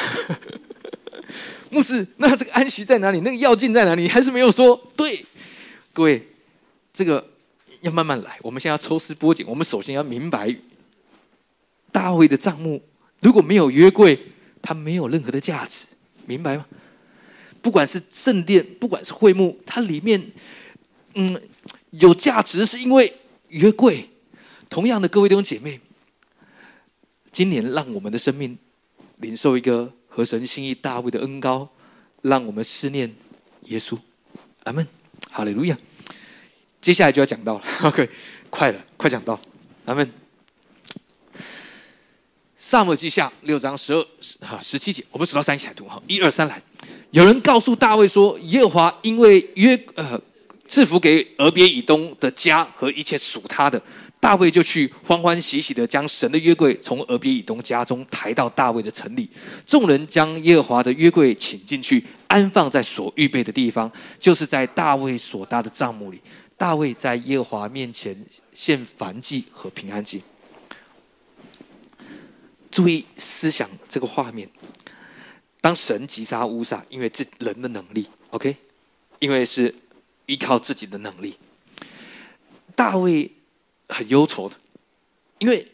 牧师，那这个安息在哪里？那个要进在哪里？还是没有说对。各位，这个要慢慢来。我们现在要抽丝剥茧。我们首先要明白，大卫的账目如果没有约柜，它没有任何的价值，明白吗？不管是圣殿，不管是会幕，它里面，嗯，有价值，是因为约柜。同样的，各位弟兄姐妹，今年让我们的生命领受一个合神心意大卫的恩高，让我们思念耶稣。阿门，哈利路亚。接下来就要讲到了，OK，快了，快讲到。阿门。萨母记下六章十二哈十七节，我们数到三一起来读哈，一二三来。有人告诉大卫说：“耶和华因为约呃赐福给俄别以东的家和一切属他的。”大卫就去欢欢喜喜的将神的约柜从俄别以东家中抬到大卫的城里。众人将耶和华的约柜请进去，安放在所预备的地方，就是在大卫所搭的帐幕里。大卫在耶和华面前献燔祭和平安祭。注意思想这个画面：当神击杀乌撒，因为这人的能力，OK，因为是依靠自己的能力，大卫。很忧愁的，因为，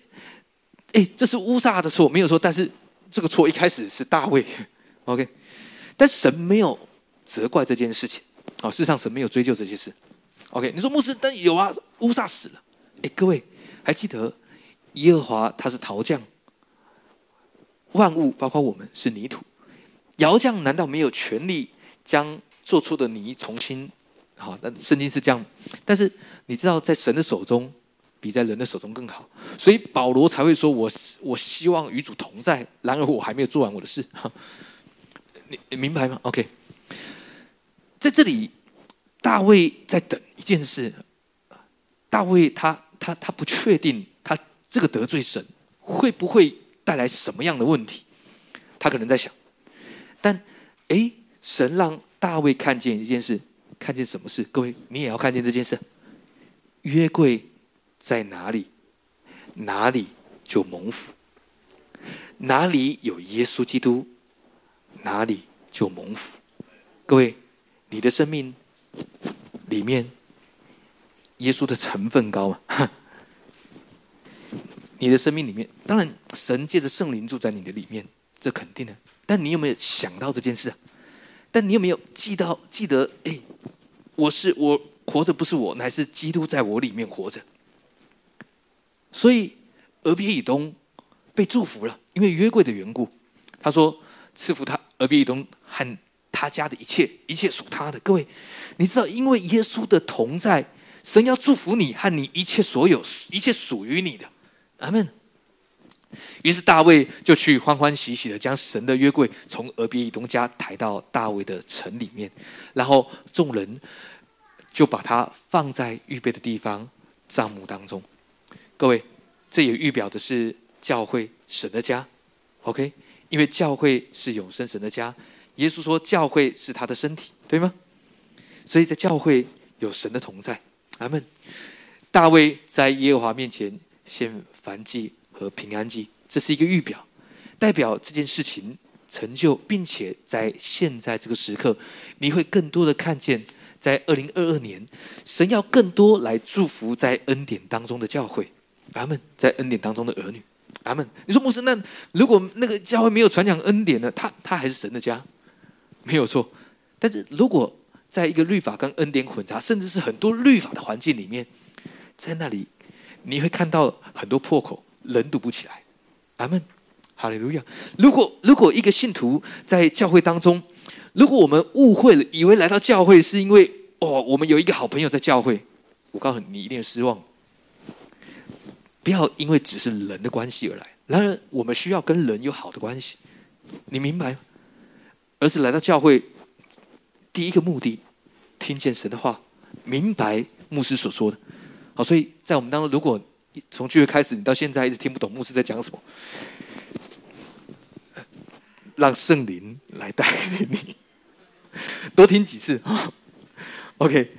哎，这是乌撒的错，没有错。但是这个错一开始是大卫，OK。但神没有责怪这件事情，啊，事实上神没有追究这件事，OK。你说牧师，但有啊，乌撒死了。哎，各位还记得耶和华他是陶匠，万物包括我们是泥土，窑匠难道没有权利将做出的泥重新？好，那圣经是这样，但是你知道在神的手中。比在人的手中更好，所以保罗才会说：“我我希望与主同在，然而我还没有做完我的事。”你你明白吗？OK，在这里，大卫在等一件事。大卫他他他不确定，他这个得罪神会不会带来什么样的问题？他可能在想。但，哎，神让大卫看见一件事，看见什么事？各位，你也要看见这件事。约柜在哪里，哪里就蒙福；哪里有耶稣基督，哪里就蒙福。各位，你的生命里面，耶稣的成分高吗？你的生命里面，当然神借着圣灵住在你的里面，这肯定的。但你有没有想到这件事啊？但你有没有记到记得？哎，我是我活着，不是我，乃是基督在我里面活着。所以俄别以东被祝福了，因为约柜的缘故。他说赐福他俄别以东和他家的一切，一切属他的。各位，你知道，因为耶稣的同在，神要祝福你和你一切所有，一切属于你的。阿门。于是大卫就去欢欢喜喜的将神的约柜从俄别以东家抬到大卫的城里面，然后众人就把它放在预备的地方帐幕当中。各位，这也预表的是教会神的家，OK？因为教会是永生神的家，耶稣说教会是他的身体，对吗？所以在教会有神的同在。阿门。大卫在耶和华面前献。凡祭和平安祭，这是一个预表，代表这件事情成就，并且在现在这个时刻，你会更多的看见，在二零二二年，神要更多来祝福在恩典当中的教会，阿门，在恩典当中的儿女，阿门。你说牧师，那如果那个教会没有传讲恩典呢？他他还是神的家，没有错。但是如果在一个律法跟恩典混杂，甚至是很多律法的环境里面，在那里。你会看到很多破口，人读不起来。阿门，哈利路亚。如果如果一个信徒在教会当中，如果我们误会了，以为来到教会是因为哦，我们有一个好朋友在教会，我告诉你，你一定失望。不要因为只是人的关系而来，然而我们需要跟人有好的关系，你明白吗？而是来到教会，第一个目的，听见神的话，明白牧师所说的。好，所以在我们当中，如果从聚会开始，你到现在一直听不懂牧师在讲什么，让圣灵来带领你，多听几次啊。OK，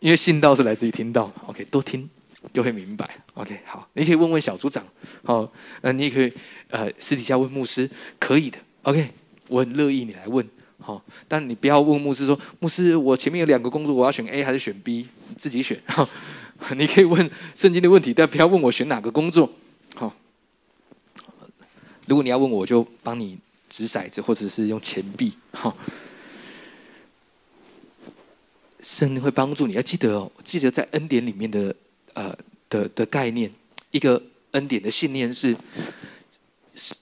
因为信道是来自于听到。OK，多听就会明白。OK，好，你可以问问小组长。好，呃，你也可以呃私底下问牧师，可以的。OK，我很乐意你来问。好，但你不要问牧师说，牧师，我前面有两个工作，我要选 A 还是选 B？你自己选。你可以问圣经的问题，但不要问我选哪个工作。好，如果你要问我，我就帮你掷骰子，或者是用钱币。好，圣灵会帮助你。要记得哦，记得在恩典里面的呃的的概念，一个恩典的信念是：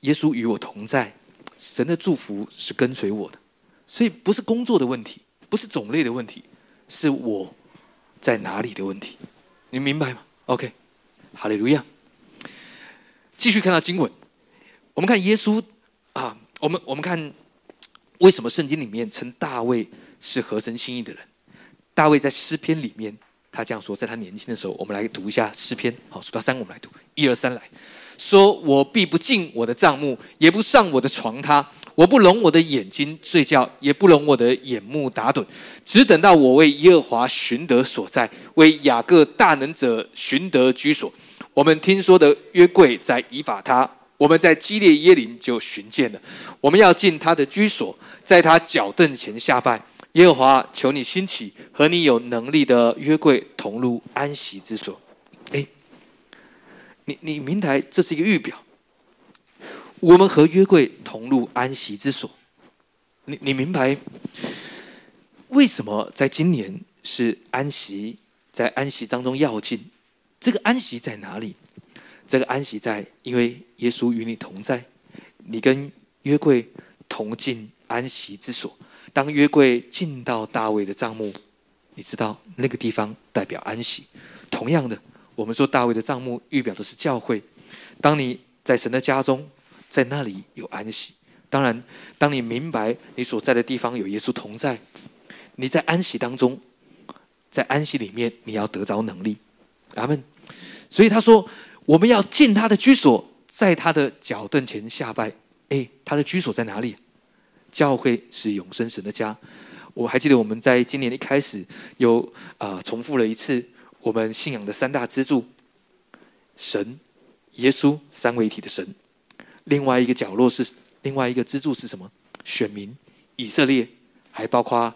耶稣与我同在，神的祝福是跟随我的。所以不是工作的问题，不是种类的问题，是我在哪里的问题。你明白吗？OK，哈利路亚。继续看到经文，我们看耶稣啊，我们我们看为什么圣经里面称大卫是合神心意的人？大卫在诗篇里面，他这样说，在他年轻的时候，我们来读一下诗篇。好，数到三，我们来读，一二三，来说：我必不进我的帐幕，也不上我的床榻。我不容我的眼睛睡觉，也不容我的眼目打盹，只等到我为耶和华寻得所在，为雅各大能者寻得居所。我们听说的约柜在以法他，我们在基列耶林就寻见了。我们要进他的居所，在他脚凳前下拜。耶和华，求你兴起，和你有能力的约柜同入安息之所。哎，你你明白这是一个预表。我们和约柜同入安息之所，你你明白为什么在今年是安息，在安息当中要进？这个安息在哪里？这个安息在，因为耶稣与你同在，你跟约柜同进安息之所。当约柜进到大卫的帐幕，你知道那个地方代表安息。同样的，我们说大卫的帐幕预表的是教会。当你在神的家中。在那里有安息。当然，当你明白你所在的地方有耶稣同在，你在安息当中，在安息里面，你要得着能力。阿门。所以他说，我们要进他的居所，在他的脚凳前下拜。哎，他的居所在哪里？教会是永生神的家。我还记得我们在今年一开始有啊重复了一次我们信仰的三大支柱：神、耶稣三位一体的神。另外一个角落是另外一个支柱是什么？选民以色列，还包括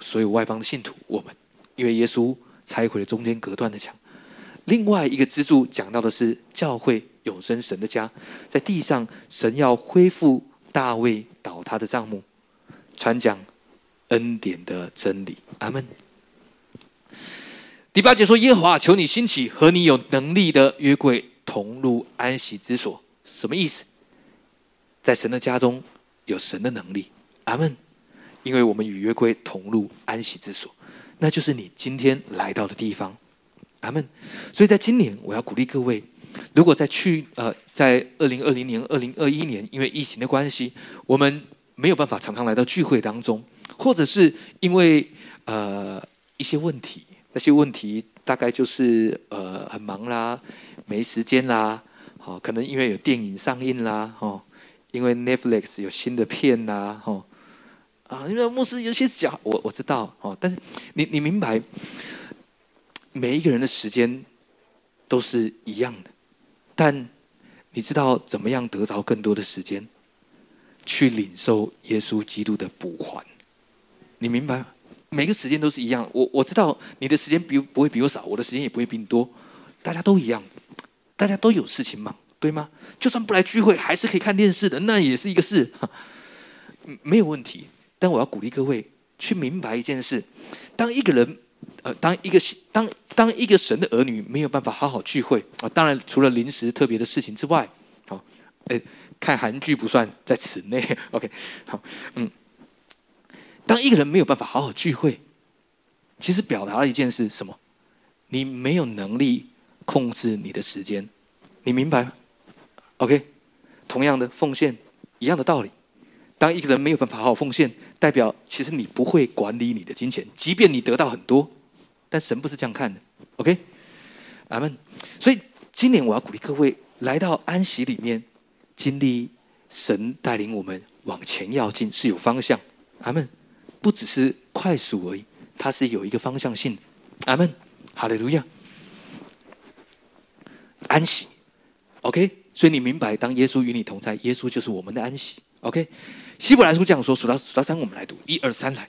所有外邦的信徒。我们因为耶稣拆毁了中间隔断的墙。另外一个支柱讲到的是教会永生神的家，在地上神要恢复大卫倒塌的帐幕，传讲恩典的真理。阿门。第八节说：耶和华求你兴起，和你有能力的约柜同入安息之所。什么意思？在神的家中有神的能力。阿门。因为我们与约柜同入安息之所，那就是你今天来到的地方。阿门。所以在今年，我要鼓励各位，如果在去呃，在二零二零年、二零二一年，因为疫情的关系，我们没有办法常常来到聚会当中，或者是因为呃一些问题，那些问题大概就是呃很忙啦，没时间啦，好，可能因为有电影上映啦，哦，因为 Netflix 有新的片啦，哦，啊，因为牧师有些讲，我我知道哦，但是你你明白。每一个人的时间都是一样的，但你知道怎么样得着更多的时间，去领受耶稣基督的补还？你明白？每个时间都是一样。我我知道你的时间比不会比我少，我的时间也不会比你多。大家都一样，大家都有事情忙，对吗？就算不来聚会，还是可以看电视的，那也是一个事，没有问题。但我要鼓励各位去明白一件事：当一个人。呃，当一个当当一个神的儿女没有办法好好聚会啊，当然除了临时特别的事情之外，好，哎，看韩剧不算在此内。OK，好，嗯，当一个人没有办法好好聚会，其实表达了一件事，什么？你没有能力控制你的时间，你明白吗？OK，同样的奉献，一样的道理。当一个人没有办法好好奉献，代表其实你不会管理你的金钱，即便你得到很多。但神不是这样看的，OK，阿门。所以今年我要鼓励各位来到安息里面，经历神带领我们往前要进，是有方向，阿门。不只是快速而已，它是有一个方向性的，阿门。哈利路亚，安息，OK。所以你明白，当耶稣与你同在，耶稣就是我们的安息，OK。希伯来书这样说，数到数到三，我们来读，一二三，来。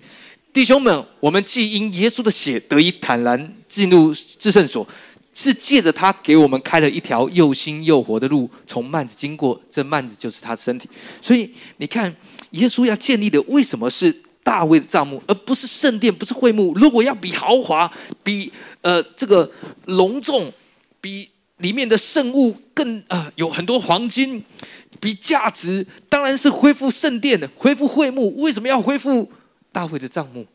弟兄们，我们既因耶稣的血得以坦然进入至圣所，是借着他给我们开了一条又新又活的路，从幔子经过。这幔子就是他的身体。所以你看，耶稣要建立的为什么是大卫的帐幕，而不是圣殿，不是会幕？如果要比豪华、比呃这个隆重、比里面的圣物更啊有很多黄金，比价值，当然是恢复圣殿的，恢复会幕。为什么要恢复？大会的帐目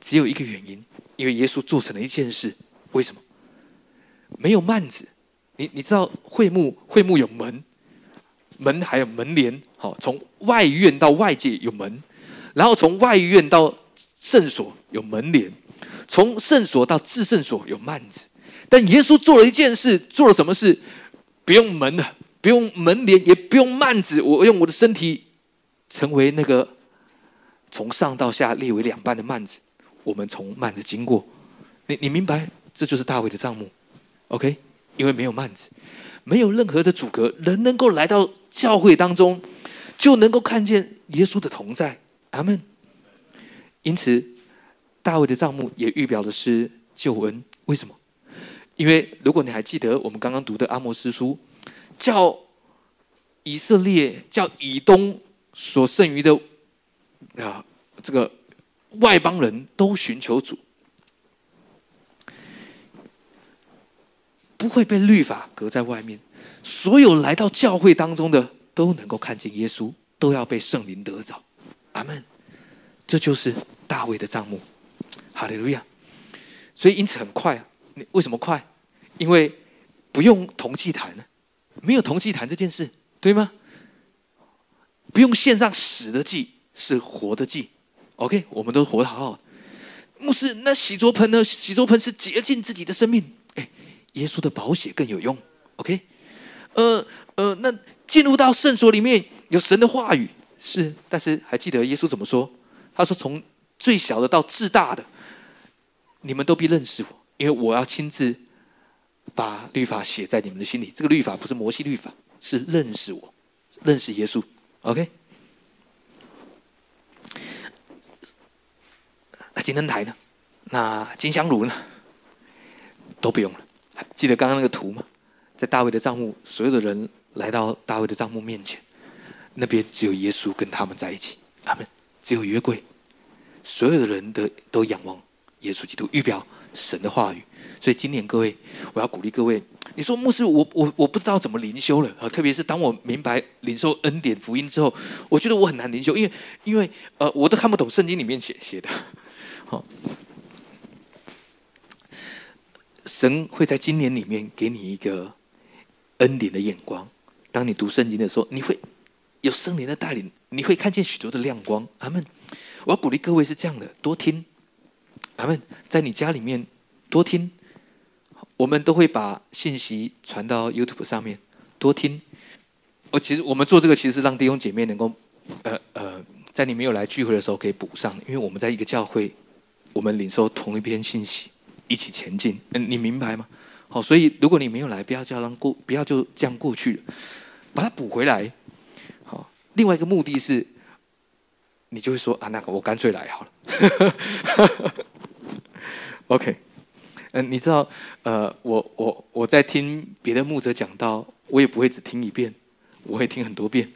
只有一个原因，因为耶稣做成了一件事。为什么？没有幔子。你你知道会幕会幕有门，门还有门帘。好，从外院到外界有门，然后从外院到圣所有门帘，从圣所到至圣所有幔子。但耶稣做了一件事，做了什么事？不用门的，不用门帘，也不用幔子。我用我的身体成为那个。从上到下列为两半的幔子，我们从幔子经过，你你明白，这就是大卫的帐幕，OK？因为没有幔子，没有任何的阻隔，人能够来到教会当中，就能够看见耶稣的同在，阿门。因此，大卫的帐幕也预表的是救恩。为什么？因为如果你还记得我们刚刚读的阿摩斯书，叫以色列，叫以东所剩余的。啊，这个外邦人都寻求主，不会被律法隔在外面。所有来到教会当中的，都能够看见耶稣，都要被圣灵得着。阿门。这就是大卫的账目。哈利路亚。所以因此很快啊，你为什么快？因为不用铜祭坛呢，没有铜祭坛这件事，对吗？不用献上死的祭。是活的祭，OK，我们都活得好好的。牧师，那洗濯盆呢？洗濯盆是洁净自己的生命。哎，耶稣的宝血更有用，OK。呃呃，那进入到圣所里面有神的话语是，但是还记得耶稣怎么说？他说：“从最小的到至大的，你们都必认识我，因为我要亲自把律法写在你们的心里。这个律法不是摩西律法，是认识我，认识耶稣。”OK。那金灯台呢？那金香炉呢？都不用了。记得刚刚那个图吗？在大卫的帐幕，所有的人来到大卫的帐幕面前，那边只有耶稣跟他们在一起。他们只有约柜，所有的人都都仰望耶稣基督，预表神的话语。所以今年各位，我要鼓励各位。你说牧师，我我我不知道怎么灵修了啊！特别是当我明白领受恩典福音之后，我觉得我很难灵修，因为因为呃，我都看不懂圣经里面写写的。好，神会在今年里面给你一个恩典的眼光。当你读圣经的时候，你会有圣灵的带领，你会看见许多的亮光。阿门！我要鼓励各位是这样的，多听。阿门！在你家里面多听，我们都会把信息传到 YouTube 上面，多听。我其实我们做这个，其实让弟兄姐妹能够，呃呃，在你没有来聚会的时候可以补上，因为我们在一个教会。我们领受同一篇信息，一起前进。嗯，你明白吗？好，所以如果你没有来，不要叫让过，不要就这样过去了，把它补回来。好，另外一个目的是，你就会说啊，那个我干脆来好了。OK，嗯，你知道，呃，我我我在听别的牧者讲到，我也不会只听一遍，我会听很多遍，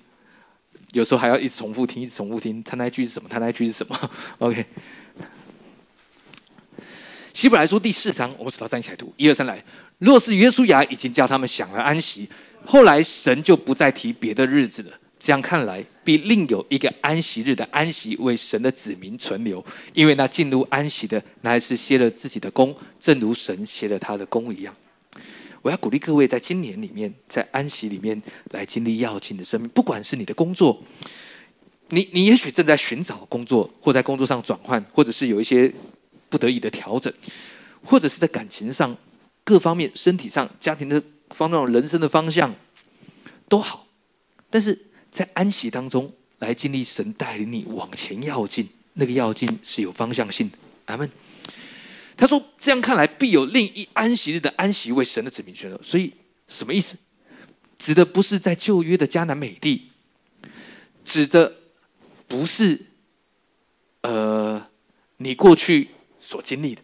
有时候还要一直重复听，一直重复听，他那句是什么？他那句是什么？OK。希伯来书第四章，我们数到三起来读，一二三来。若是约书亚已经叫他们享了安息，后来神就不再提别的日子了。这样看来，必另有一个安息日的安息为神的子民存留，因为那进入安息的，乃是歇了自己的功，正如神歇了他的功一样。我要鼓励各位，在今年里面，在安息里面来经历要紧的生命。不管是你的工作，你你也许正在寻找工作，或在工作上转换，或者是有一些。不得已的调整，或者是在感情上、各方面、身体上、家庭的方面、人生的方向都好，但是在安息当中来经历神带领你往前要进，那个要进是有方向性的。阿门。他说：“这样看来，必有另一安息日的安息为神的子民选了。”所以什么意思？指的不是在旧约的迦南美地，指的不是呃你过去。所经历的，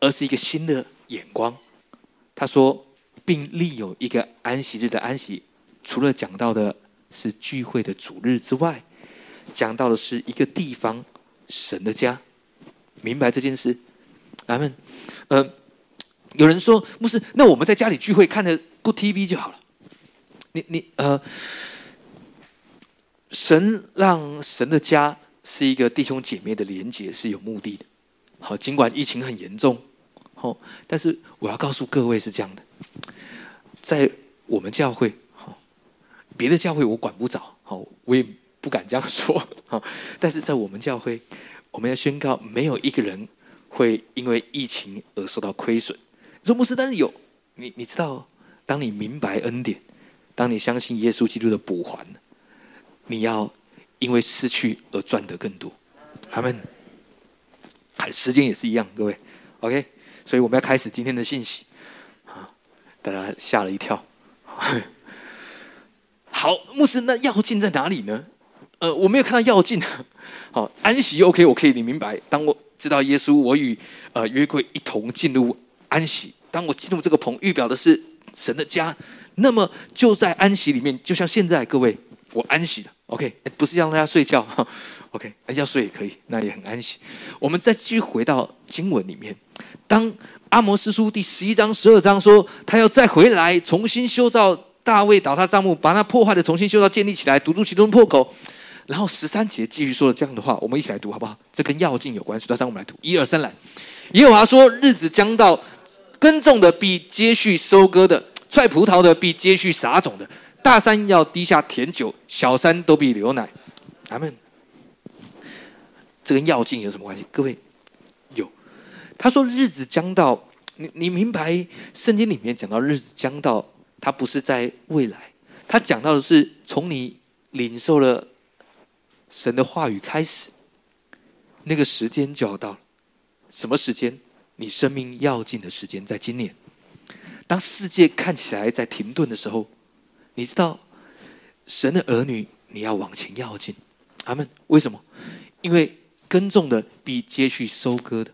而是一个新的眼光。他说，并立有一个安息日的安息，除了讲到的是聚会的主日之外，讲到的是一个地方神的家。明白这件事？阿门。呃，有人说，牧师，那我们在家里聚会看的 Good TV 就好了。你你呃，神让神的家是一个弟兄姐妹的连结，是有目的的。好，尽管疫情很严重，好，但是我要告诉各位是这样的，在我们教会，别的教会我管不着，好，我也不敢这样说，好，但是在我们教会，我们要宣告，没有一个人会因为疫情而受到亏损。说牧师，但是有，你你知道，当你明白恩典，当你相信耶稣基督的补还，你要因为失去而赚得更多。他们。时间也是一样，各位，OK，所以我们要开始今天的信息啊！大家吓了一跳。好，牧师，那要进在哪里呢？呃，我没有看到要进。好，安息 OK，我可以你明白。当我知道耶稣，我与呃约柜一同进入安息。当我进入这个棚，预表的是神的家。那么就在安息里面，就像现在各位，我安息了。OK，不是让大家睡觉。OK，要睡也可以，那也很安息。我们再继续回到经文里面，当阿摩斯书第十一章、十二章说他要再回来重新修造大卫倒塌帐幕，把那破坏的重新修造建立起来，堵住其中的破口。然后十三节继续说了这样的话，我们一起来读好不好？这跟要进有关。数到三，我们来读，一二三来。耶和华说：日子将到，耕种的必接续收割的，踹葡萄的必接续撒种的。大山要滴下甜酒，小山都必流奶。咱们这跟药劲有什么关系？各位有，他说日子将到，你你明白圣经里面讲到日子将到，它不是在未来，它讲到的是从你领受了神的话语开始，那个时间就要到了。什么时间？你生命要尽的时间，在今年。当世界看起来在停顿的时候，你知道，神的儿女，你要往前要进。阿门。为什么？因为耕种的必接续收割的。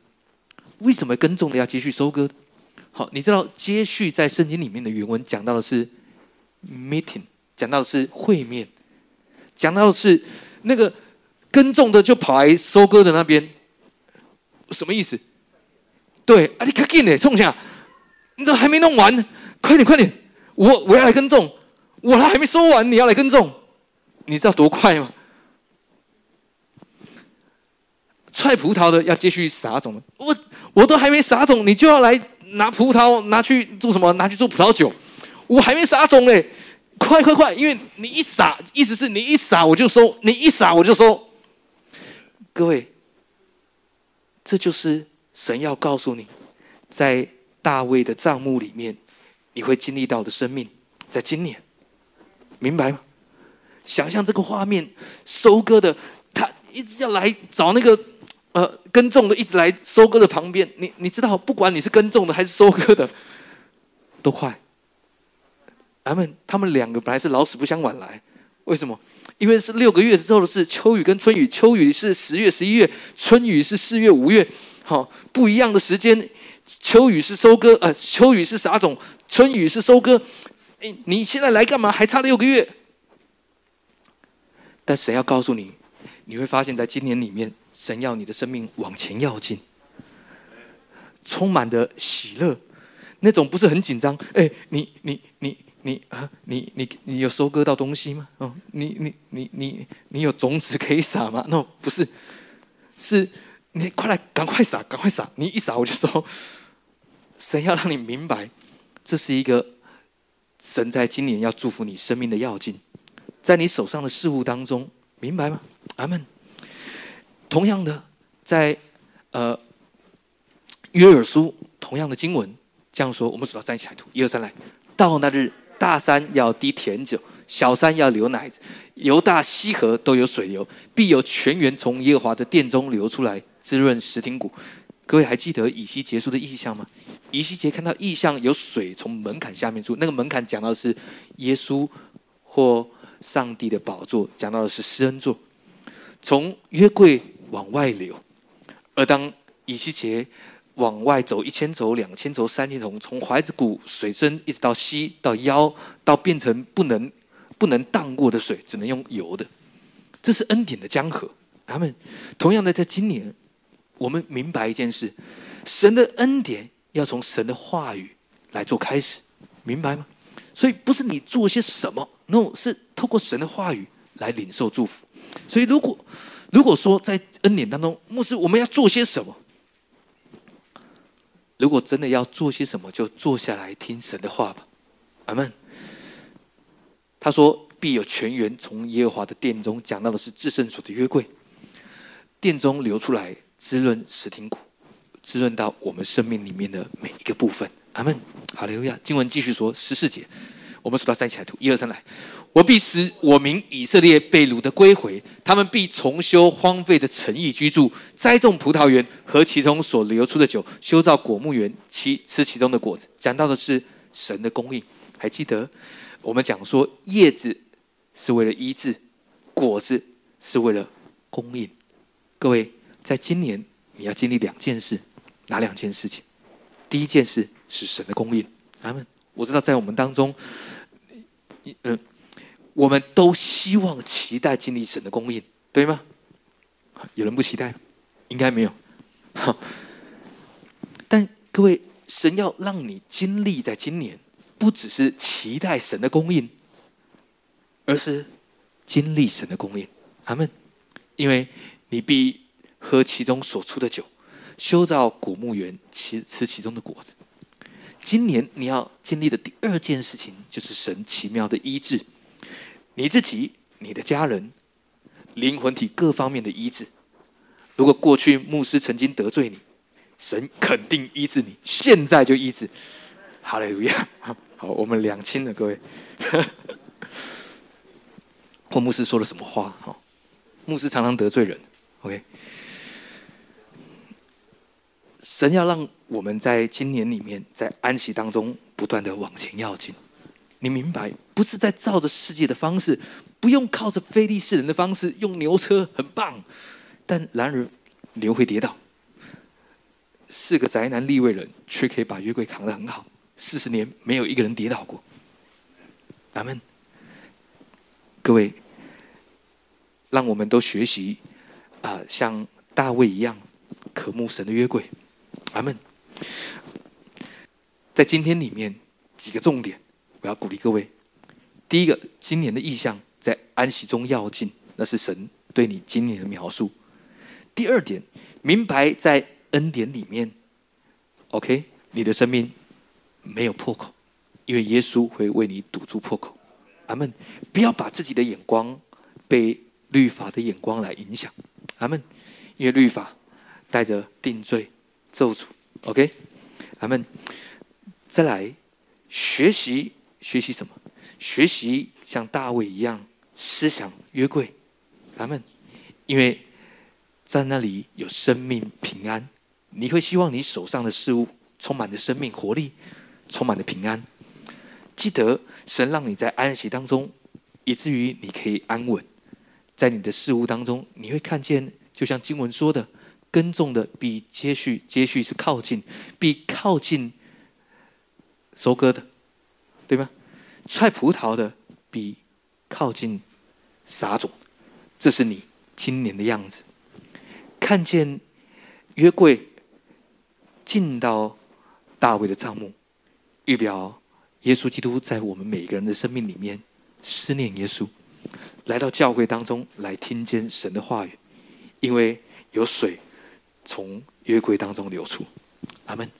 为什么耕种的要接续收割？好，你知道接续在圣经里面的原文讲到的是 meeting，讲到的是会面，讲到的是那个耕种的就跑来收割的那边，什么意思？对，啊，你赶紧的冲下，你怎么还没弄完？快点，快点，我我要来耕种，我还没收完，你要来耕种，你知道多快吗？踹葡萄的要继续撒种，我我都还没撒种，你就要来拿葡萄拿去做什么？拿去做葡萄酒，我还没撒种嘞！快快快！因为你一撒，意思是你一撒我就收，你一撒我就收。各位，这就是神要告诉你，在大卫的账目里面，你会经历到的生命，在今年，明白吗？想象这个画面，收割的他一直要来找那个。呃，耕种的一直来收割的旁边，你你知道，不管你是耕种的还是收割的，都快。他们他们两个本来是老死不相往来，为什么？因为是六个月之后的事，秋雨跟春雨，秋雨是十月、十一月，春雨是四月、五月，好不一样的时间。秋雨是收割，呃，秋雨是撒种，春雨是收割。哎，你现在来干嘛？还差六个月。但谁要告诉你？你会发现在今年里面。神要你的生命往前要进，充满的喜乐，那种不是很紧张。哎，你你你你啊，你你你有收割到东西吗？哦，你你你你你有种子可以撒吗？那不是，是你快来，赶快撒，赶快撒！你一撒我就收。神要让你明白，这是一个神在今年要祝福你生命的要进，在你手上的事物当中，明白吗？阿门。同样的，在呃约尔书同样的经文这样说：我们数到三起来读，一二三来。到那日，大山要滴甜酒，小山要流奶子，犹大溪河都有水流，必有泉源从耶和华的殿中流出来，滋润石亭谷。各位还记得以西结束的意象吗？以西结看到意象，有水从门槛下面出，那个门槛讲到的是耶稣或上帝的宝座，讲到的是施恩座，从约柜。往外流，而当以西结往外走一千走、两千走、三千走，从怀子谷水深一直到膝到腰，到变成不能不能荡过的水，只能用游的，这是恩典的江河。他们同样的，在今年，我们明白一件事：神的恩典要从神的话语来做开始，明白吗？所以不是你做些什么，no，是透过神的话语来领受祝福。所以如果如果说在恩典当中，牧师，我们要做些什么？如果真的要做些什么，就坐下来听神的话吧。阿门。他说：“必有泉源从耶和华的殿中，讲到的是至圣所的约柜，殿中流出来，滋润石亭谷，滋润到我们生命里面的每一个部分。”阿门。好利路亚。经文继续说十四节，我们数到三起来读，一二三来。我必使我民以色列被掳的归回，他们必重修荒废的城邑居住，栽种葡萄园和其中所流出的酒，修造果木园，其吃其中的果子。讲到的是神的供应，还记得我们讲说叶子是为了医治，果子是为了供应。各位，在今年你要经历两件事，哪两件事情？第一件事是神的供应。阿门。我知道在我们当中，嗯。我们都希望、期待经历神的供应，对吗？有人不期待？应该没有。但各位，神要让你经历在今年，不只是期待神的供应，而是经历神的供应。阿门。因为你必喝其中所出的酒，修造古墓园，其吃其中的果子。今年你要经历的第二件事情，就是神奇妙的医治。你自己、你的家人、灵魂体各方面的医治。如果过去牧师曾经得罪你，神肯定医治你，现在就医治。好嘞，路亚，好，我们两清了，各位。或牧师说了什么话？哈，牧师常常得罪人。OK，神要让我们在今年里面，在安息当中不断的往前要进。你明白，不是在照着世界的方式，不用靠着非利士人的方式，用牛车很棒，但然而牛会跌倒。四个宅男立位人，却可以把约柜扛得很好，四十年没有一个人跌倒过。阿门。各位。让我们都学习啊，像大卫一样渴慕神的约柜。阿门。在今天里面几个重点，我要鼓励各位。第一个，今年的意向在安息中要进，那是神对你今年的描述。第二点，明白在恩典里面，OK，你的生命没有破口，因为耶稣会为你堵住破口。阿门。不要把自己的眼光被。律法的眼光来影响，阿门。因为律法带着定罪、咒诅，OK，咱们。再来学习学习什么？学习像大卫一样思想约柜，咱们。因为在那里有生命平安，你会希望你手上的事物充满着生命活力，充满了平安。记得神让你在安息当中，以至于你可以安稳。在你的事物当中，你会看见，就像经文说的，耕种的比接续，接续是靠近，比靠近收割的，对吗？踹葡萄的比靠近撒种，这是你今年的样子。看见约柜进到大卫的帐幕，预表耶稣基督在我们每个人的生命里面思念耶稣。来到教会当中来听见神的话语，因为有水从约柜当中流出，阿门。